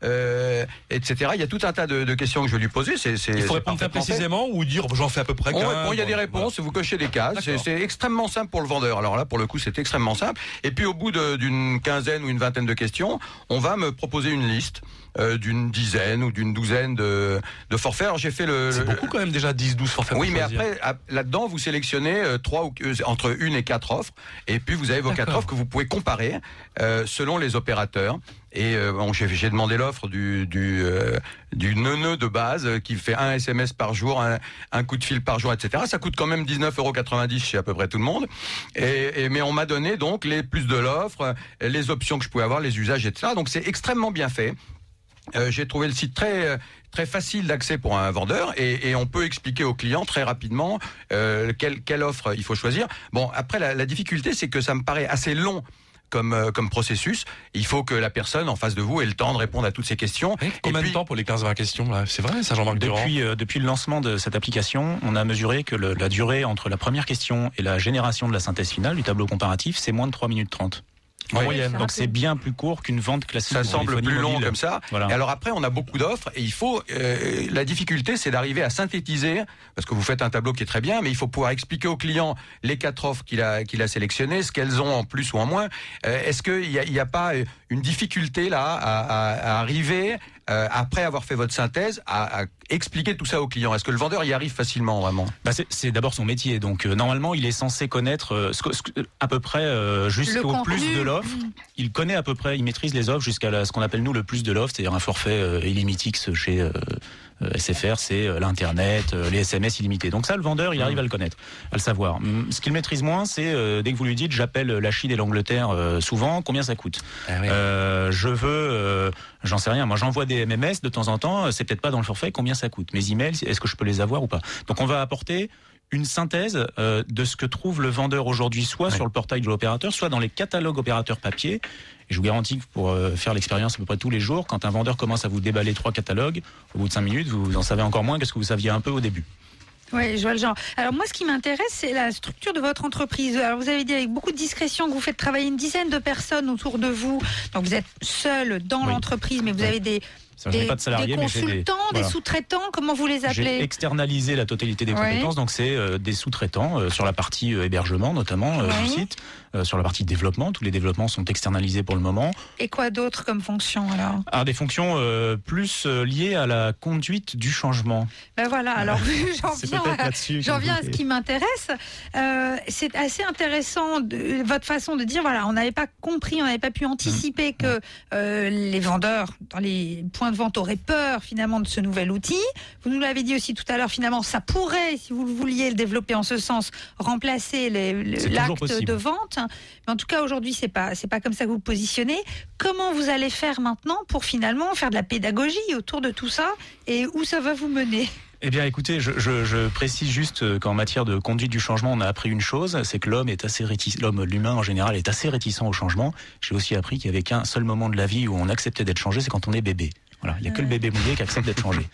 euh, etc. Il y a tout un tas de, de questions que je vais lui poser. C'est, c'est, Il faut répondre très précisément ou dire j'en fais à peu près On 15, répond, il y a des voilà. réponses, vous cochez des cases. C'est, extrêmement simple pour le vendeur. Alors là, pour le coup, c'est extrêmement simple. Et puis, au bout d'une quinzaine ou une vingtaine de questions, on va me proposer une liste euh, d'une dizaine ou d'une douzaine de, de forfaits. Alors, j'ai fait le. C'est beaucoup quand même déjà 10-12 forfaits. oui, mais choisir. après, là-dedans, vous sélectionnez euh, trois ou euh, entre une et quatre offres, et puis vous avez vos quatre offres que vous pouvez comparer euh, selon les opérateurs. Et euh, bon, j'ai demandé l'offre du du, euh, du neuneu de base euh, qui fait un SMS par jour, un, un coup de fil par jour, etc. Ça coûte quand même 19,90€ chez à peu près tout le monde. Et, et- mais on m'a donné donc les plus de l'offre, les options que je pouvais avoir, les usages, etc. Donc c'est extrêmement bien fait. Euh, j'ai trouvé le site très euh, très facile d'accès pour un vendeur et, et on peut expliquer au client très rapidement euh, quelle, quelle offre il faut choisir. Bon, après la, la difficulté, c'est que ça me paraît assez long. Comme, euh, comme processus, il faut que la personne en face de vous ait le temps de répondre à toutes ces questions. Combien de temps pour les 15-20 questions là? C'est vrai, ça, Jean-Marc Durand? Depuis, euh, depuis le lancement de cette application, on a mesuré que le- la durée entre la première question et la génération de la synthèse finale du tableau comparatif, c'est moins de 3 minutes 30. En Oui. moyenne. c'est Donc c'est bien plus court qu'une vente classique. Ça semble plus long mobile. comme ça. Voilà. Et alors après, on a beaucoup d'offres et il faut. euh, la difficulté, c'est d'arriver à synthétiser parce que vous faites un tableau qui est très bien, mais il faut pouvoir expliquer au client les quatre offres qu'il a qu'il a sélectionnées, ce qu'elles ont en plus ou en moins. Euh, Est-ce qu'il n'y a, il y a pas euh, une difficulté là à, à- à arriver euh, après avoir fait votre synthèse à, à expliquer tout ça au client Est-ce que le vendeur y arrive facilement vraiment? Bah, c'est- d'abord son métier. Donc euh, normalement, il est censé connaître euh, ce que- ce que- à peu près euh, jusqu'au plus de l'offre. Il connaît à peu près, il maîtrise les offres jusqu'à ce qu'on appelle nous le plus de l'offre, c'est-à-dire un forfait euh, illimitix chez SFR, c'est l'internet, les SMS illimités. Donc ça, le vendeur, il arrive à le connaître, à le savoir. Hum, Ce qu'il maîtrise moins, c'est euh, dès que vous lui dites, j'appelle la Chine et l'Angleterre euh, souvent, combien ça coûte? Euh, Je veux, euh, j'en sais rien. Moi, j'envoie des MMS de temps en temps. C'est peut-être pas dans le forfait. Combien ça coûte Mes emails, est-ce que je peux les avoir ou pas? Donc, on va apporter une synthèse euh, de ce que trouve le vendeur aujourd'hui, soit sur le portail de l'opérateur, soit dans les catalogues opérateurs papier. Et je vous garantis que pour euh, faire l'expérience à peu près tous les jours, quand un vendeur commence à vous déballer trois catalogues, au bout de cinq minutes, vous en savez encore moins que ce que vous saviez un peu au début. Oui, je vois le genre. Alors moi, ce qui m'intéresse, c'est la structure de votre entreprise. Alors vous avez dit avec beaucoup de discrétion que vous faites travailler une dizaine de personnes autour de vous. Donc vous êtes seul dans Oui. l'entreprise, mais vous avez des, des, pas de salariés, des mais j'ai des- consultants, des, voilà. sous-traitants, comment vous les J'ai appelez externalisé la totalité des compétences, donc c'est euh, des sous-traitants euh, sur la partie euh, hébergement notamment Oui. du site, euh, sur la partie développement. Tous les développements sont externalisés pour le moment. Et quoi d'autre comme fonction alors? Ah, des fonctions euh, plus euh, liées à la conduite du changement. Ben voilà, alors j'en viens, à, là-dessus. j'en que viens à vous ce qui m'intéresse. Euh, c'est assez intéressant de, votre façon de dire, voilà, on n'avait pas compris, on n'avait pas pu anticiper que euh, les vendeurs dans les points de vente auraient peur finalement de ce nouvel outil. Vous nous l'avez dit aussi tout à l'heure, finalement, ça pourrait, si vous le vouliez le développer en ce sens, remplacer l'acte de vente. Mais en tout cas, aujourd'hui, c'est pas, c'est pas comme ça que vous vous positionnez. Comment vous allez faire maintenant pour finalement faire de la pédagogie autour de tout ça et où ça va vous mener? Eh bien, écoutez, je, précise juste qu'en matière de conduite du changement, on a appris une chose, c'est que l'homme est assez l'homme, l'humain en général, est assez réticent au changement. J'ai aussi appris qu'il y avait qu'un seul moment de la vie où on acceptait d'être changé, c'est quand on est bébé. Voilà, il n'y a que le bébé mouillé qui accepte d'être changé.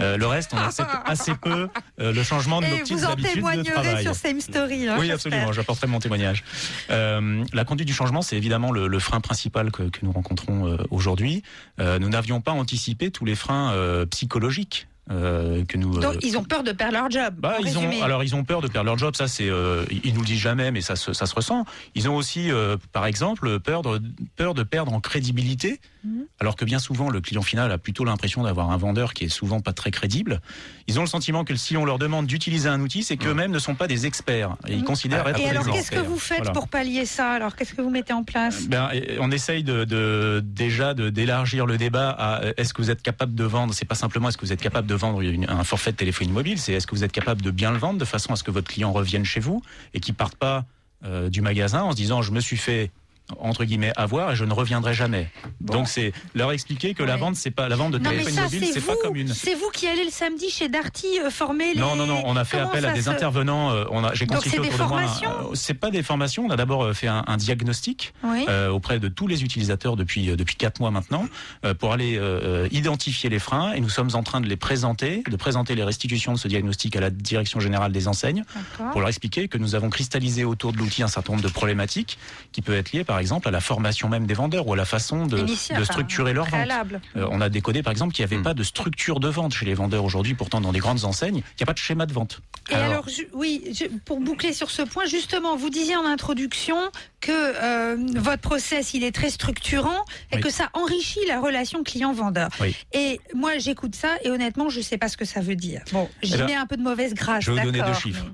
Euh, le reste, on accepte assez peu euh, le changement de nos Et petites vous en habitudes de témoignerez travail. sur Same Story. hein, Oui, absolument, j'apporterai mon témoignage. Euh, la conduite du changement, c'est évidemment le, le frein principal que, que nous rencontrons aujourd'hui. Nous n'avions pas anticipé tous les freins psychologiques. euh, que nous, euh, Donc, ils ont peur de perdre leur job. bah, ils ont, alors ils ont peur de perdre leur job, ça c'est, euh, ils nous le disent jamais, mais ça se, ça se ressent. Ils ont aussi, par exemple, peur de, peur de perdre en crédibilité, Mhm. alors que bien souvent le client final a plutôt l'impression d'avoir un vendeur qui est souvent pas très crédible. Ils ont le sentiment que si on leur demande d'utiliser un outil, c'est qu'eux-mêmes ne sont pas des experts et ils considèrent être Mhm. Et alors, qu'est-ce que vous faites Voilà. pour pallier ça Alors, qu'est-ce que vous mettez en place? Ben, et- on essaye de, de- déjà de d'élargir le débat à euh, est-ce que vous êtes capable de vendre? C'est pas simplement est-ce que vous êtes capable de vendre une- un forfait de téléphonie mobile, c'est est-ce que vous êtes capable de bien le vendre de façon à ce que votre client revienne chez vous et qu'il parte pas euh, du magasin en se disant je me suis fait entre guillemets avoir et je ne reviendrai jamais. Donc c'est leur expliquer que la vente c'est pas la vente de Non, ça, mobile c'est pas comme une C'est vous qui allez le samedi chez Darty euh, former les. non, non, non, on a fait Comment appel à des se- intervenants. euh, on a, j'ai constitué c'est des autour de moi euh, C'est pas des formations. On a d'abord fait un, un diagnostic Oui. euh, auprès de tous les utilisateurs depuis depuis quatre mois maintenant euh, pour aller euh, identifier les freins et nous sommes en train de les présenter, de présenter les restitutions de ce diagnostic à la direction générale des enseignes pour leur expliquer que nous avons cristallisé autour de l'outil un certain nombre de problématiques qui peut être liées par exemple à la formation même des vendeurs ou à la façon de, Initial, de enfin, structurer leur vente. Euh, on a décodé par exemple qu'il n'y avait pas de structure de vente chez les vendeurs aujourd'hui, pourtant dans des grandes enseignes, il n'y a pas de schéma de vente. Et alors, oui, je- pour boucler sur ce point, justement, vous disiez en introduction que euh, votre process, il est très structurant et Oui. que ça enrichit la relation client-vendeur. Oui. Et moi, j'écoute ça et honnêtement, je ne sais pas ce que ça veut dire. Bon, j'y Eh ben, mets un peu de mauvaise grâce. Je vais vous donner deux chiffres. mais-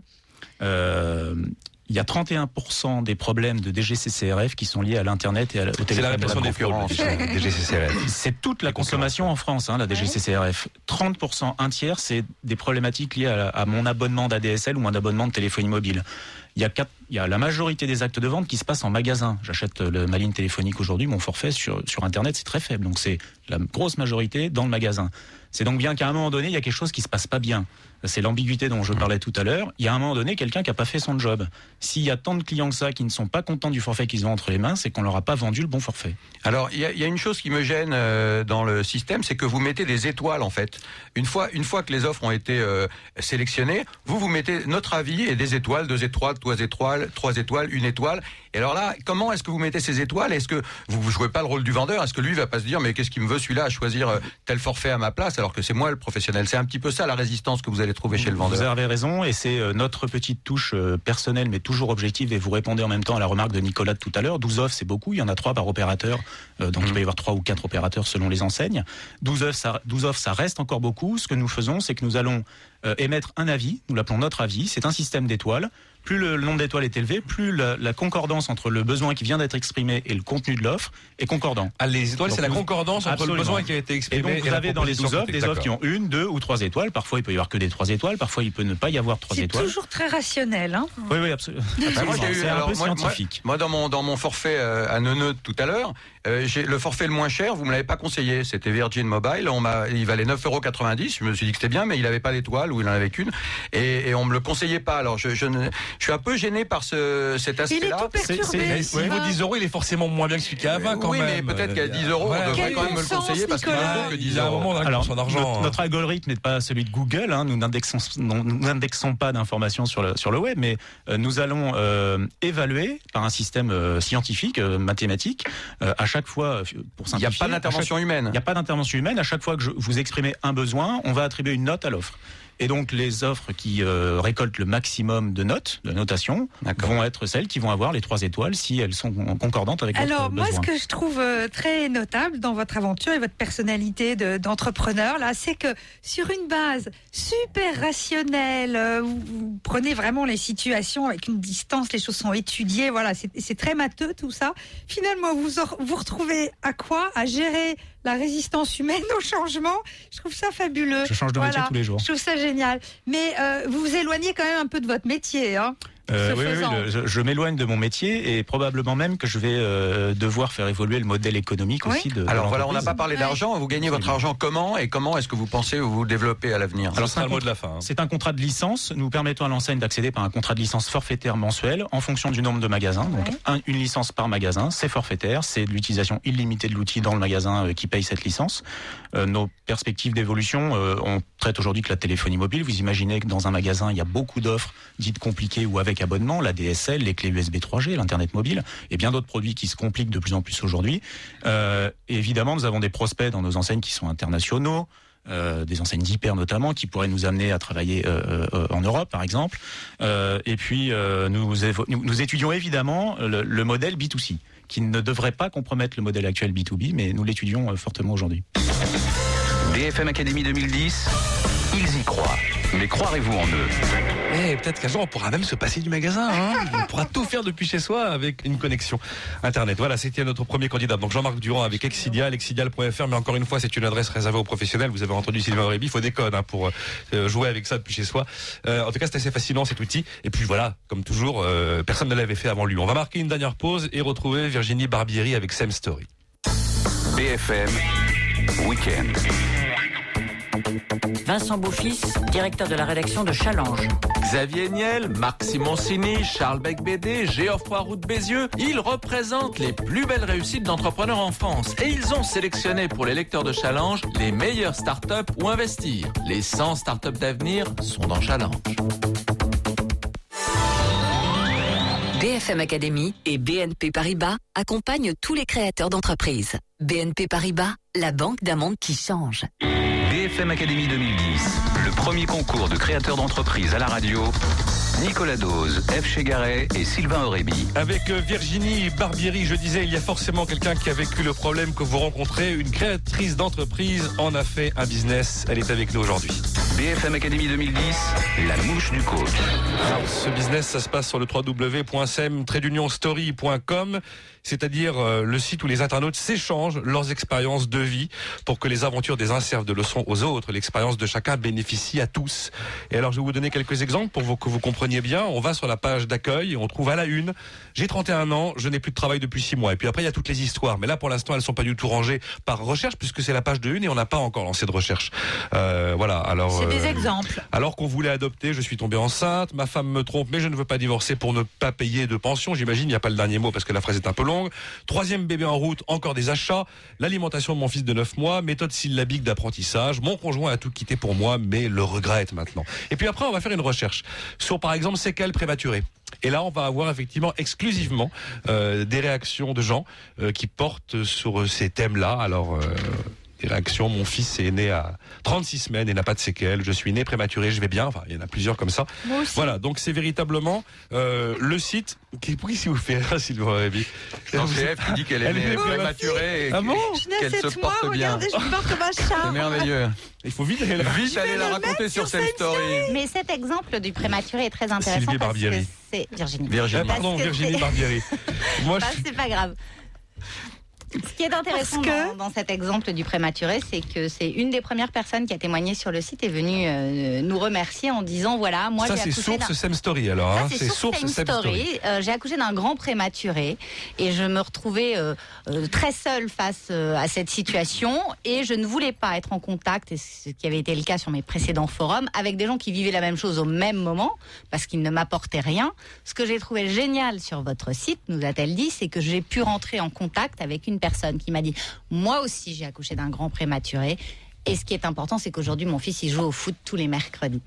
Euh, il y a 31% des problèmes de DGCCRF qui sont liés à l'Internet et à la- au téléphone. la répression de la des fraudes, concurrence. DGCCRF. C'est toute la consommation en France, hein, la DGCCRF. 30%, un tiers, c'est des problématiques liées à, à mon abonnement d'ADSL ou mon abonnement de téléphonie mobile. Il y, a quatre- il y a la majorité des actes de vente qui se passent en magasin. J'achète euh, le- ma ligne téléphonique aujourd'hui, mon forfait sur, sur Internet, c'est très faible. Donc c'est la grosse majorité dans le magasin. C'est donc bien qu'à un moment donné, il y a quelque chose qui se passe pas bien. C'est l'ambiguïté dont je parlais tout à l'heure. Il y a un moment donné quelqu'un qui n'a pas fait son job. S'il y a tant de clients que ça qui ne sont pas contents du forfait qu'ils ont entre les mains, c'est qu'on leur a pas vendu le bon forfait. Alors, il y, a- une chose qui me gêne euh, dans le système, c'est que vous mettez des étoiles en fait. Une fois, une fois que les offres ont été euh, sélectionnées, vous vous mettez notre avis et des étoiles, deux étoiles, trois étoiles, trois étoiles, une étoile. Et alors là, comment est-ce que vous mettez ces étoiles? Est-ce que vous ne jouez pas le rôle du vendeur? Est-ce que lui va pas se dire mais qu'est-ce qu'il me veut celui-là à choisir euh, tel forfait à ma place? Alors que c'est moi le professionnel C'est un petit peu ça la résistance que vous allez trouver chez le Vous vendeur. avez raison, et c'est euh, notre petite touche euh, personnelle, mais toujours objective, et vous répondez en même temps à la remarque de Nicolas de tout à l'heure. 12 offres, c'est beaucoup, il y en a trois par opérateur, donc il peut y avoir trois ou quatre opérateurs selon les enseignes. 12 offres, ça, 12 offres, ça reste encore beaucoup. Ce que nous faisons, c'est que nous allons émettre un avis, nous l'appelons notre avis, c'est un système d'étoiles. Plus le nombre d'étoiles est élevé, plus la, la concordance entre le besoin qui vient d'être exprimé et le contenu de l'offre est concordant. Ah, les étoiles, c'est la concordance entre Absolument. le besoin qui a été exprimé Et donc vous la avez dans les 12 proposition offres qui des offres qui ont une, deux ou trois étoiles. Parfois il peut y avoir que des trois étoiles, parfois il peut ne pas y avoir trois C'est étoiles. toujours très rationnel. Hein Oui, oui, absolument. Bah, C'est un peu moi- scientifique. Moi, dans mon dans mon forfait euh, à Neuneu tout à l'heure, euh, le forfait le moins cher. Vous me l'avez pas conseillé. C'était Virgin Mobile. On il valait 9,90 Je me suis dit que c'était bien, mais il avait pas d'étoile ou il en avait qu'une. Et, et on me le conseillait pas. Alors je je, ne- je suis un peu gêné par ce cet aspect-là. tout perturbé, Mais s'il vaut 10 euros, il est forcément moins bien que celui qui est à 20 quand oui, même. mais peut-être qu'à Euh, 10 euros, on devrait Quel quand même bon me le conseiller parce qu'il ne que Il 10 y a un euros. Alors, son d'argent. notre, hein. notre algorithme n'est pas celui de Google. hein. Nous n'indexons non, nous n'indexons pas d'informations sur le, sur le web, mais euh, nous allons euh, évaluer par un système euh, scientifique, euh, mathématique, euh, à chaque fois, euh, pour Il n'y a simplifier, pas d'intervention chaque- humaine. Il n'y a pas d'intervention humaine. À chaque fois que je, vous exprimez un besoin, on va attribuer une note à l'offre. Et donc les offres qui euh, récoltent le maximum de notes, de notation, vont être celles qui vont avoir les trois étoiles si elles sont concordantes avec votre Alors, moi, besoin. ce que je trouve euh, très notable dans votre aventure et votre personnalité de- d'entrepreneur, là, c'est que sur une base super rationnelle, euh, vous, vous prenez vraiment les situations avec une distance, les choses sont étudiées, voilà, c'est c'est très matheux tout ça. Finalement, vous vous retrouvez à quoi? À gérer la résistance humaine au changement. Je trouve ça fabuleux. Je change de métier Voilà. tous les jours. Je trouve ça génial. Mais euh, vous vous éloignez quand même un peu de votre métier. Hein Euh, oui, oui, le- je, je m'éloigne de mon métier et probablement même que je vais euh, devoir faire évoluer le modèle économique Oui. aussi de. de Alors voilà, on n'a pas parlé d'argent. Vous gagnez votre argent comment et comment est-ce que vous pensez vous développer à l'avenir? Alors, c'est un le mot de la fin. hein. C'est un contrat de licence. Nous permettons à l'enseigne d'accéder par un contrat de licence forfaitaire mensuel en fonction du nombre de magasins. Donc un- une licence par magasin, c'est forfaitaire, c'est de l'utilisation illimitée de l'outil dans le magasin euh, qui paye cette licence. Euh, nos perspectives d'évolution, euh, on traite aujourd'hui que la téléphonie mobile. Vous imaginez que dans un magasin, il y a beaucoup d'offres dites compliquées ou avec abonnement, la DSL, les clés USB 3G, l'internet mobile et bien d'autres produits qui se compliquent de plus en plus aujourd'hui. Euh, évidemment, nous avons des prospects dans nos enseignes qui sont internationaux. euh, des enseignes d'hyper notamment qui pourraient nous amener à travailler euh, en Europe par exemple et puis nous, étudions évidemment le, le modèle B2C qui ne devrait pas compromettre le modèle actuel B2B mais nous l'étudions fortement aujourd'hui. BFM Academy 2010, ils y croient. Mais croirez-vous en eux Eh, peut-être qu'un jour on pourra même se passer du magasin. Hein on pourra tout faire depuis chez soi avec une connexion internet. Voilà, c'était notre premier candidat. Donc Jean-Marc Durand avec Exidial, exidial.fr. Mais encore une fois, c'est une adresse réservée aux professionnels. Vous avez entendu Sylvain Aurébi, il faut des codes hein, pour euh, jouer avec ça depuis chez soi. Euh, en tout cas, c'est assez fascinant cet outil. Et puis voilà, comme toujours, euh, personne ne l'avait fait avant lui. On va marquer une dernière pause et retrouver Virginie Barbieri avec Same Story. BFM Weekend. Vincent Beaufils, directeur de la rédaction de Challenge. Xavier Niel, Marc Simoncini, Charles Becbédé, Geoffroy Roux de Bézieux, ils représentent les plus belles réussites d'entrepreneurs en France et ils ont sélectionné pour les lecteurs de Challenge les meilleures startups où investir. Les 100 startups d'avenir sont dans Challenge. BFM Academy et BNP Paribas accompagnent tous les créateurs d'entreprises. BNP Paribas, la banque d'un monde qui change. BFM Academy 2010, le premier concours de créateurs d'entreprise à la radio. Nicolas Dose, F. Chegaray et Sylvain Aurébi. Avec euh, Virginie Barbieri, je disais, il y a forcément quelqu'un qui a vécu le problème que vous rencontrez. Une créatrice d'entreprise en a fait un business. Elle est avec nous aujourd'hui. BFM Academy 2010, la mouche du coach. Alors, ce business, ça se passe sur le www.sem-story.com, c'est-à-dire euh, le site où les internautes s'échangent leurs expériences de vie pour que les aventures des uns servent de leçon aux autres. L'expérience de chacun bénéficie à tous. Et alors, je vais vous donner quelques exemples pour que vous compreniez bien. On va sur la page d'accueil on trouve à la une, j'ai 31 ans, je n'ai plus de travail depuis 6 mois. Et puis après, il y a toutes les histoires. Mais là, pour l'instant, elles sont pas du tout rangées par recherche puisque c'est la page de une et on n'a pas encore lancé de recherche. Euh, voilà. Alors. C'est des euh, exemples. alors qu'on voulait adopter, je suis tombé enceinte, ma femme me trompe, mais je ne veux pas divorcer pour ne pas payer de pension. J'imagine, il n'y a pas le dernier mot parce que la phrase est un peu longue. Troisième bébé en route, encore des achats, l'alimentation de mon fils de 9 mois, méthode syllabique d'apprentissage. Mon conjoint a tout quitté pour moi, mais le regrette maintenant. Et puis après, on va faire une recherche sur, par exemple, séquelles prématurées. Et là, on va avoir effectivement exclusivement euh, des réactions de gens euh, qui portent sur ces thèmes-là. Alors, euh, des réactions. Mon fils est né à 36 semaines et n'a pas de séquelles. Je suis né prématuré, je vais bien. Enfin, il y en a plusieurs comme ça. Moi aussi. Voilà, donc c'est véritablement euh, le site. Qui, pourquoi si vous fait rire, Sylvain Réby Non, c'est Ève qui dit qu'elle est née prématurée et Ah bon que- qu'elle se Sept mois, porte bien. regardez, je me porte comme un C'est chat. merveilleux. Il faut vite aller la Vite aller la raconter sur Same Story. Mais cet exemple du prématuré est très intéressant Sylvie parce que Barbieri. c'est Virginie. Virginie. Ah, pardon, que Virginie c'est- Barbieri. Moi, Bah, je c'est pas grave. Ce qui est intéressant que- dans, dans cet exemple du prématuré, c'est que c'est une des premières personnes qui a témoigné sur le site est venue euh, nous remercier en disant voilà moi ça j'ai c'est accouché source Same Story alors. Ça, hein. c'est source Same Same Story. Euh, j'ai accouché d'un grand prématuré et je me retrouvais euh, euh, très seule face euh, à cette situation et je ne voulais pas être en contact, et ce qui avait été le cas sur mes précédents forums, avec des gens qui vivaient la même chose au même moment parce qu'ils ne m'apportaient rien. Ce que j'ai trouvé génial sur votre site, nous a-t-elle dit, c'est que j'ai pu rentrer en contact avec une personne qui m'a dit moi aussi j'ai accouché d'un grand prématuré. Et ce qui est important, c'est qu'aujourd'hui, mon fils, il joue au foot tous les mercredis.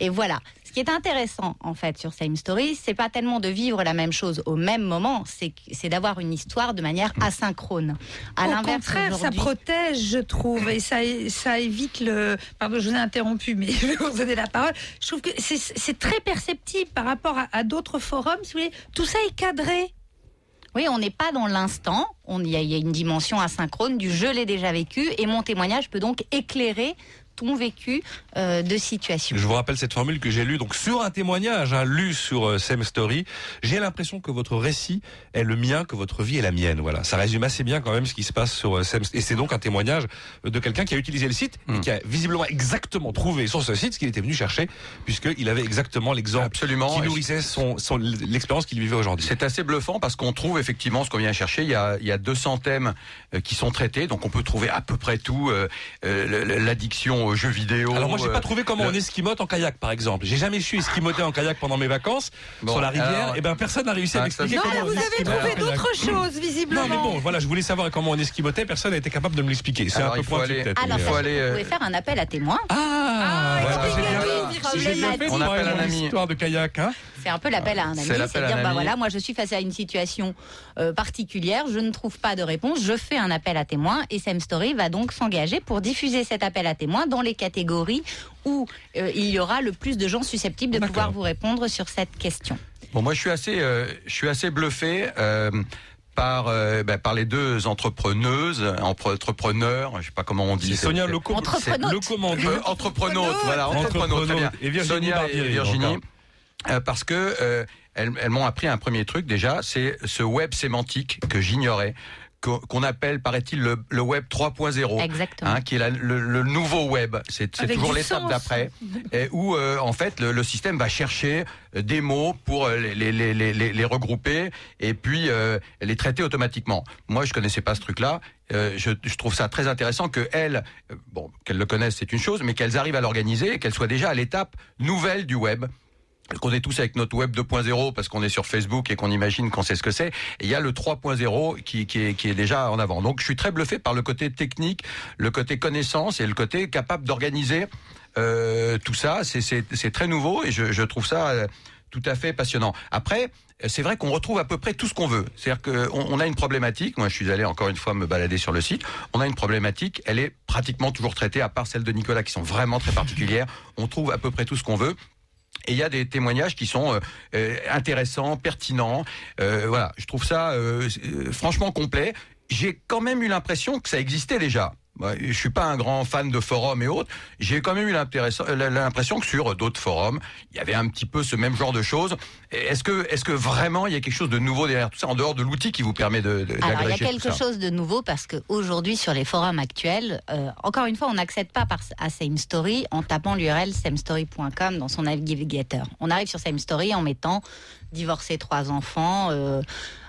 Et voilà. Ce qui est intéressant, en fait, sur Same Story, c'est pas tellement de vivre la même chose au même moment, c'est d'avoir une histoire de manière asynchrone. À Au contraire, ça protège, je trouve, et ça, ça évite le. Pardon, je vous ai interrompu, mais je vais vous donner la parole. Je trouve que c'est c'est très perceptible par rapport à, à d'autres forums. Si vous voulez, tout ça est cadré. Oui, on n'est pas dans l'instant. Il y a une dimension asynchrone du je l'ai déjà vécu et mon témoignage peut donc éclairer ton vécu euh, de situation. Je vous rappelle cette formule que j'ai lue donc sur un témoignage, hein, lu sur euh, Same Story. J'ai l'impression que votre récit est le mien, que votre vie est la mienne. Voilà, ça résume assez bien quand même ce qui se passe sur euh, Same. Et c'est donc un témoignage de quelqu'un qui a utilisé le site et qui a visiblement exactement trouvé sur ce site ce qu'il était venu chercher, puisqu'il avait exactement l'exemple Absolument. qui nourrissait son, son- l'expérience qu'il vivait aujourd'hui. C'est assez bluffant parce qu'on trouve effectivement ce qu'on vient chercher. Il y a, il y a 200 thèmes euh, qui sont traités, donc on peut trouver à peu près tout. euh, euh, L'addiction jeux vidéo. Alors moi j'ai euh, pas trouvé comment on esquimote en kayak par exemple. J'ai jamais su esquimoter en kayak pendant mes vacances Bon, sur la rivière. alors- et ben personne n'a réussi à Ah, m'expliquer comment. Non, on vous avez trouvé d'autres choses, visiblement. Non mais bon, voilà, je voulais savoir comment on esquimotait. Personne n'a été capable de me l'expliquer. C'est un peu faut pointu peut-être. Alors, euh, aller, vous euh, pouvez faire un appel à témoins. Ah. Problématique. On appelle un ami. Histoire de kayak, hein. C'est un peu l'appel à un ami, C'est l'appel c'est à dire un bah ami. voilà, moi je suis face à une situation euh, particulière, je ne trouve pas de réponse, je fais un appel à témoins et Sam Story va donc s'engager pour diffuser cet appel à témoins dans les catégories où euh, il y aura le plus de gens susceptibles de pouvoir vous répondre sur cette question. Bon, moi je suis assez, euh, je suis assez bluffé. euh, par, euh, ben, par les deux entrepreneuses, entre- entrepreneurs, je sais pas comment on dit. Sonia c'est- Loco, Entrepreneute. Locomandu. Euh, entrepreneute, voilà, bien. Et Virginie Sonia et Virginie, euh, parce que euh, elles, elles m'ont appris un premier truc déjà, c'est ce web sémantique que j'ignorais, qu'on appelle, paraît-il, le, le web 3.0. Exactement. Hein, qui est la- le, le nouveau web. C'est toujours l'étape d'après, où euh, en fait le, le système va chercher euh, des mots pour euh, les, les, les, les, les- les regrouper et puis euh, les traiter automatiquement. Moi, je connaissais pas ce truc-là. Euh, je, je trouve ça très intéressant que elles, euh, bon, qu'elles le connaissent, c'est une chose, mais qu'elles arrivent à l'organiser, et qu'elles soient déjà à l'étape nouvelle du web qu'on est tous avec notre web 2.0 parce qu'on est sur Facebook et qu'on imagine qu'on sait ce que c'est. Il y a le 3.0 qui, est, déjà en avant. Donc je suis très bluffé par le côté technique, le côté connaissance et le côté capable d'organiser euh, tout ça. C'est- très nouveau et je, trouve ça euh, tout à fait passionnant. Après, c'est vrai qu'on retrouve à peu près tout ce qu'on veut. C'est-à-dire qu'on on a une problématique. Moi, je suis allé encore une fois me balader sur le site. On a une problématique. Elle est pratiquement toujours traitée, à part celle de Nicolas, qui sont vraiment très particulières. On trouve à peu près tout ce qu'on veut. Et il y a des témoignages qui sont euh, euh, intéressants, pertinents. Euh, voilà, je trouve ça euh, euh, franchement complet. J'ai quand même eu l'impression que ça existait déjà. Ouais, Je suis pas un grand fan de forums et autres. J'ai quand même eu l'impression l'impression que sur d'autres forums, il y avait un petit peu ce même genre de choses. Est-ce que, est-ce que vraiment il y a quelque chose de nouveau derrière tout ça, en dehors de l'outil qui vous permet de, de Alors il y a quelque chose de nouveau parce qu'aujourd'hui sur les forums actuels, euh, encore une fois, on n'accède pas par, à Same Story en tapant l'URL samestory.com dans son navigateur. On arrive sur Same Story en mettant divorcé trois enfants. Euh,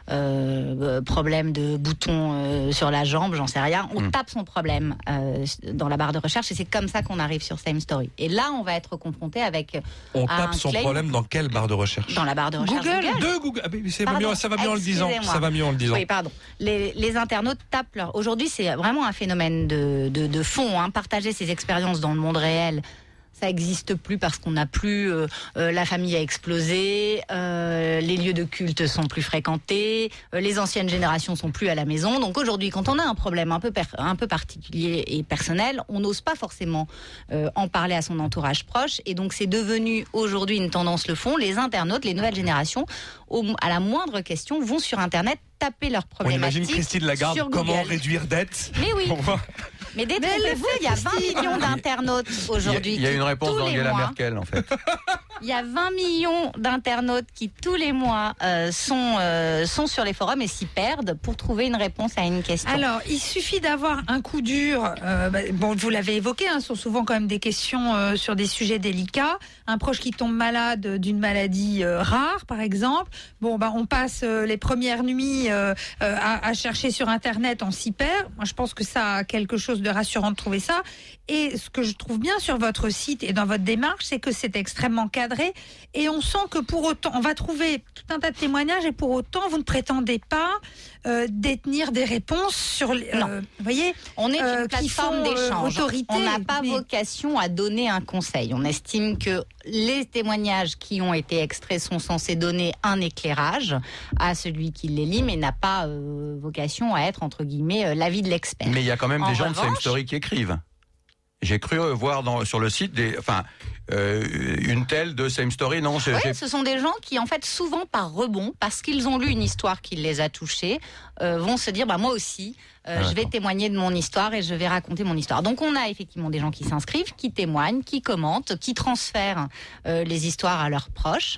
euh, problème de bouton euh, sur la jambe, j'en sais rien. On Mm. tape son problème euh, dans la barre de recherche et c'est comme ça qu'on arrive sur Same Story. Et là, on va être confronté avec On tape son claim problème dans quelle barre de recherche? Dans la barre de recherche Google, de Google. Ah, mais mieux, ça va mieux en le disant. Ça va mieux en le disant. Oui, pardon. Les, les internautes tapent leur. Aujourd'hui, c'est vraiment un phénomène de, de, de fond. Hein. Partager ses expériences dans le monde réel. Ça n'existe plus parce qu'on n'a plus euh, euh, la famille a explosé, euh, les lieux de culte sont plus fréquentés, euh, les anciennes générations sont plus à la maison. Donc aujourd'hui, quand on a un problème un peu un peu particulier et personnel, on n'ose pas forcément en parler à son entourage proche. Et donc c'est devenu aujourd'hui une tendance le fond. Les internautes, les nouvelles générations, au- à la moindre question, vont sur Internet taper leurs On problématiques. imagine Christine Lagarde sur comment réduire dette. Mais oui. Mais détrompez-vous, il y a 20 millions d'internautes Il y a- aujourd'hui. il y a une réponse d'Angela Merkel en fait. Il y a 20 millions d'internautes qui tous les mois euh, sont euh, sont sur les forums et s'y perdent pour trouver une réponse à une question. Alors, il suffit d'avoir un coup dur. euh, bah, bon, vous l'avez évoqué, hein, ce sont souvent quand même des questions sur des sujets délicats. Un proche qui tombe malade d'une maladie rare, par exemple. Bon, bah, on passe les premières nuits à, à chercher sur Internet, on s'y perd. Moi, je pense que ça a quelque chose de rassurant de trouver ça. Et ce que je trouve bien sur votre site et dans votre démarche, c'est que c'est extrêmement cadré. Et on sent que pour autant, on va trouver tout un tas de témoignages et pour autant, vous ne prétendez pas euh, détenir des réponses sur les. Non. euh, vous voyez On est euh, une qui plateforme euh, d'échange. autorité, on n'a pas mais- vocation à donner un conseil. On estime que les témoignages qui ont été extraits sont censés donner un éclairage à celui qui les lit, mais n'a pas euh, vocation à être entre guillemets euh, l'avis de l'expert. Mais il y a quand même En des gens de Same Story qui écrivent. J'ai cru voir dans, sur le site des, enfin, euh, une telle de Same Story. Non, ce sont des gens qui, en fait, souvent par rebond, parce qu'ils ont lu une histoire qui les a touchés, euh, vont se dire, bah, moi aussi, euh, Ah, je vais témoigner de mon histoire et je vais raconter mon histoire. Donc, on a effectivement des gens qui s'inscrivent, qui témoignent, qui commentent, qui transfèrent euh, les histoires à leurs proches.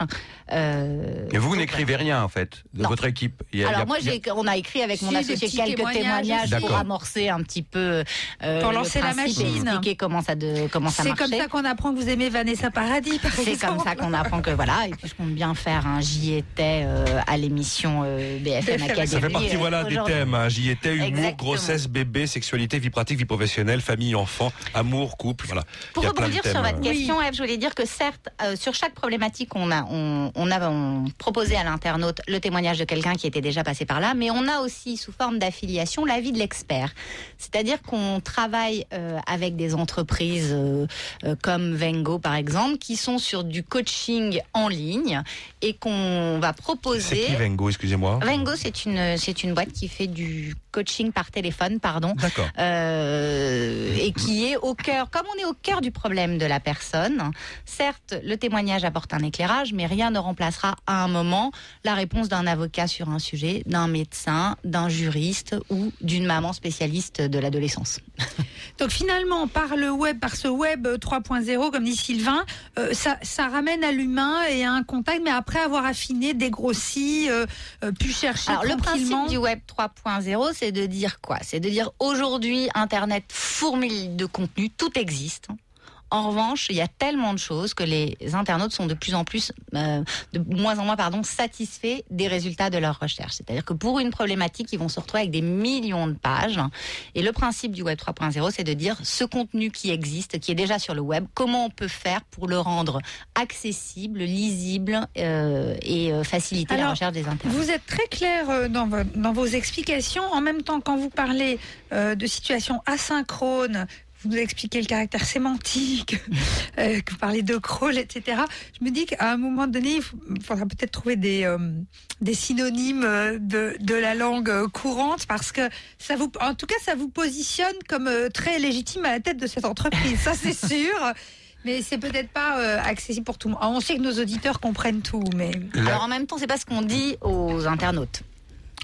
Euh, Mais vous n'écrivez rien en fait de Non. votre équipe. Il y a- il y alors a- moi, il y a- j'ai, on a écrit avec mon Si, associé quelques témoignages. témoignages pour amorcer un petit peu euh, Pour le lancer la et machine. Comment ça de comment ça C'est comme ça qu'on apprend que vous aimez Vanessa Paradis, par C'est comme ça qu'on apprend que voilà. Et puis je compte bien faire un j'y étais euh, à l'émission euh, BFM. Academy. Ça fait partie euh, voilà des thèmes. hein. J'y étais humour, Exactement. grossesse, bébé, sexualité, vie pratique, vie professionnelle, famille, enfant, amour, couple. Voilà. Pour Il y a plein de rebondir sur votre euh. question, Eve, je voulais dire que certes, euh, sur chaque problématique, on a, on, on a on proposé à l'internaute le témoignage de quelqu'un qui était déjà passé par là, mais on a aussi, sous forme d'affiliation, l'avis de l'expert. C'est-à-dire qu'on travaille euh, avec des entreprises euh, euh, comme Vengo, par exemple, qui sont sur du coaching en ligne et qu'on va C'est proposer... qui Vengo, excusez-moi Vengo, c'est une, c'est une boîte qui fait du coaching par téléphone, pardon, D'accord. euh, et qui est au cœur, comme on est au cœur du problème de la personne, certes, le témoignage apporte un éclairage, mais rien ne remplacera à un moment la réponse d'un avocat sur un sujet, d'un médecin, d'un juriste ou d'une maman spécialiste de l'adolescence. Donc finalement, par le web, par ce web 3.0, comme dit Sylvain, euh, ça, ça ramène à l'humain et à un contact, mais après avoir affiné, dégrossi, euh, euh, pu chercher Alors, le principe du web 3.0, c'est de dire quoi? C'est de dire aujourd'hui, Internet fourmille de contenu, tout existe. En revanche, il y a tellement de choses que les internautes sont de plus en plus, euh, de moins en moins, pardon, satisfaits des résultats de leurs recherches. C'est-à-dire que pour une problématique, ils vont se retrouver avec des millions de pages. Et le principe du Web 3.0, c'est de dire ce contenu qui existe, qui est déjà sur le web, comment on peut faire pour le rendre accessible, lisible euh, et euh, faciliter la recherche des internautes. Vous êtes très clair dans, vo- dans vos explications. En même temps, quand vous parlez euh, de situations asynchrones, vous nous expliquez le caractère sémantique, euh, que vous parlez de crawl, etc. Je me dis qu'à un moment donné, il faudra peut-être trouver des, euh, des synonymes euh, de, de la langue courante parce que ça vous, en tout cas, ça vous positionne comme très légitime à la tête de cette entreprise. Ça, c'est sûr. Mais c'est peut-être pas euh, accessible pour tout le monde. On sait que nos auditeurs comprennent tout, mais Alors en même temps, c'est pas ce qu'on dit aux internautes.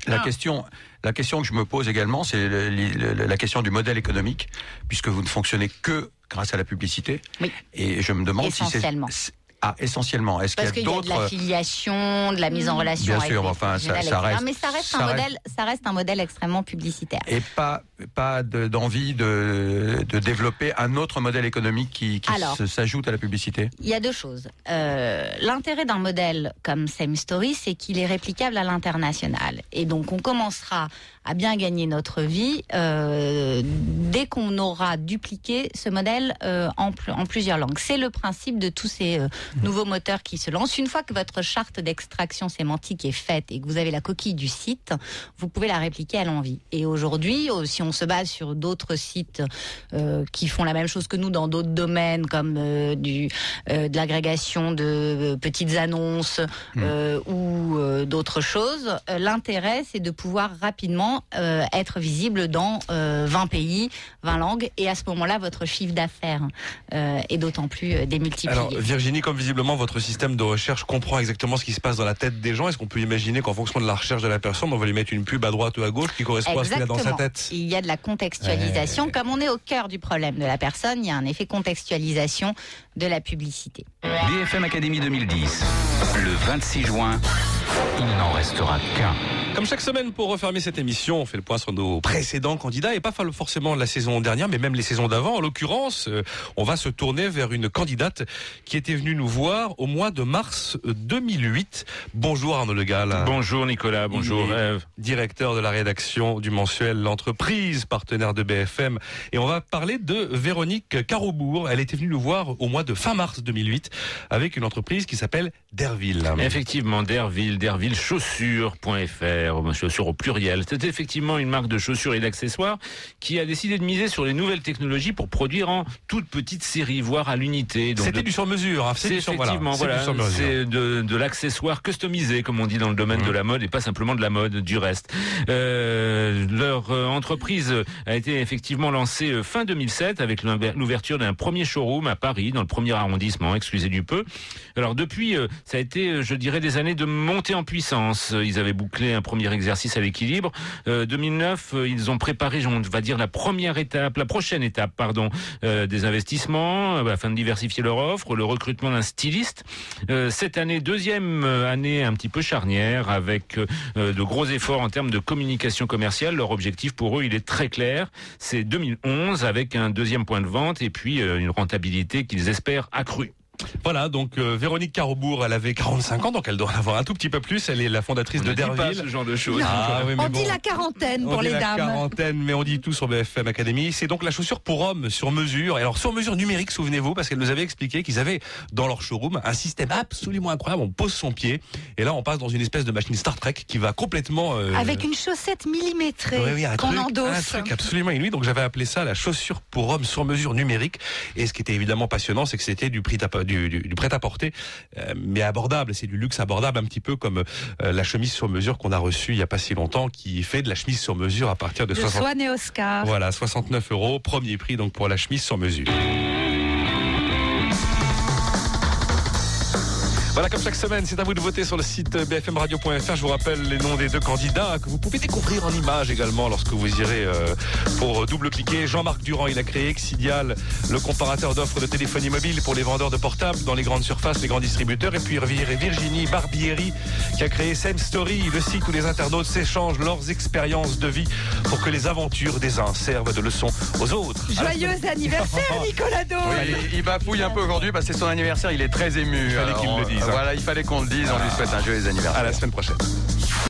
La Ah. question, la question que je me pose également, c'est la question du modèle économique, puisque vous ne fonctionnez que grâce à la publicité. Oui. Et je me demande si c'est Essentiellement. c'est- ah essentiellement. Est-ce qu'il y a qu'il y a de d'autres l'affiliation, de la mise en relation Bien avec sûr, enfin, ça- ça reste- Mais ça reste ça un reste- modèle, ça reste un modèle extrêmement publicitaire. et pas pas de- d'envie de, de développer un autre modèle économique qui, qui s'ajoute à la publicité? Il y a deux choses. Euh, L'intérêt d'un modèle comme Same Story, c'est qu'il est réplicable à l'international. Et donc, on commencera à bien gagner notre vie euh, dès qu'on aura dupliqué ce modèle euh, en, pl- en plusieurs langues. C'est le principe de tous ces euh, nouveaux moteurs qui se lancent. Une fois que votre charte d'extraction sémantique est faite et que vous avez la coquille du site, vous pouvez la répliquer à l'envie. Et aujourd'hui, si on se base sur d'autres sites qui font la même chose que nous dans d'autres domaines, comme du, de l'agrégation de petites annonces euh, ou d'autres choses, l'intérêt, c'est de pouvoir rapidement euh, être visible dans euh, 20 pays, 20 langues, et à ce moment-là, votre chiffre d'affaires euh, est d'autant plus euh, démultiplié. Alors Virginie, comme visiblement votre système de recherche comprend exactement ce qui se passe dans la tête des gens, est-ce qu'on peut imaginer qu'en fonction de la recherche de la personne, on va lui mettre une pub à droite ou à gauche qui correspond à ce qu'il a dans sa tête Il y a de la contextualisation. Comme on est au cœur du problème de la personne, il y a un effet contextualisation de la publicité. BFM Academy 2010. Le 26 juin, il n'en restera qu'un. Comme chaque semaine, pour refermer cette émission, on fait le point sur nos précédents candidats et pas forcément la saison dernière, mais même les saisons d'avant. En l'occurrence, euh, on va se tourner vers une candidate qui était venue nous voir au mois de mars 2008. Bonjour Arnaud Le Gall. Bonjour Nicolas, bonjour Ève. Directeur de la rédaction du mensuel L'entreprise, partenaire de BFM. Et on va parler de Véronique Carobourg. Elle était venue nous voir au mois de fin mars 2008 avec une entreprise qui s'appelle Derville. Effectivement, Derville, Derville chaussures.fr, chaussures au pluriel. C'est effectivement une marque de chaussures et d'accessoires qui a décidé de miser sur les nouvelles technologies pour produire en toute petite série, voire à l'unité. C'était de- du sur-mesure. hein. c'est voilà. effectivement voilà, c'est de, de l'accessoire customisé, comme on dit dans le domaine Mhm. de la mode, et pas simplement de la mode, du reste. Euh, leur euh, entreprise a été effectivement lancée euh, fin 2007 avec l'ouver- l'ouverture d'un premier showroom à Paris, dans le premier arrondissement, excusez du peu. Alors depuis, euh, ça a été, euh, je dirais, des années de montée en puissance. Ils avaient bouclé un premier exercice à l'équilibre. Euh, 2009, euh, ils ont préparé, on va dire, la première étape, la prochaine étape, pardon, euh, des investissements euh, afin de diversifier leur offre, le recrutement d'un styliste. Cette année, deuxième année un petit peu charnière avec de gros efforts en termes de communication commerciale. Leur objectif pour eux, il est très clair. C'est 2011 avec un deuxième point de vente et puis une rentabilité qu'ils espèrent accrue. Voilà, donc euh, Véronique Carobourg, elle avait 45 ans, donc elle doit en avoir un tout petit peu plus. Elle est la fondatrice On de dit Derville. ce genre de choses. Ah, oui, On bon. dit la quarantaine On pour dit les la dames. quarantaine, mais on dit tout sur BFM Academy. C'est donc la chaussure pour hommes sur mesure. Et alors sur mesure numérique, souvenez-vous, parce qu'elle nous avait expliqué qu'ils avaient dans leur showroom un système absolument incroyable. On pose son pied et là on passe dans une espèce de machine Star Trek qui va complètement euh, Avec une chaussette millimétrée oui, qu'on truc, un endosse. truc absolument inouï. Donc j'avais appelé ça la chaussure pour hommes sur mesure numérique. Et ce qui était évidemment passionnant, c'est que c'était du prix du, du, du prêt à porter, euh, mais abordable. C'est du luxe abordable, un petit peu comme euh, la chemise sur mesure qu'on a reçue il y a pas si longtemps, qui fait de la chemise sur mesure à partir de De 60. Swan et Oscar. Voilà, 69 euros, premier prix donc pour la chemise sur mesure. Voilà, comme chaque semaine, c'est à vous de voter sur le site bfmradio.fr. Je vous rappelle les noms des deux candidats que vous pouvez découvrir en images également lorsque vous irez euh, pour double-cliquer. Jean-Marc Durand, il a créé Exidial, le comparateur d'offres de téléphonie mobile pour les vendeurs de portables dans les grandes surfaces, les grands distributeurs. Et puis Virginie Barbieri, qui a créé Same Story, le site où les internautes s'échangent leurs expériences de vie pour que les aventures des uns servent de leçon aux autres. Joyeux anniversaire, Nicolas Do Oui, il, il bafouille un peu aujourd'hui parce que c'est son anniversaire, il est très ému. Il fallait qu'il me le dise. Voilà, il fallait qu'on le dise, on lui souhaite un joyeux anniversaire. À la semaine prochaine.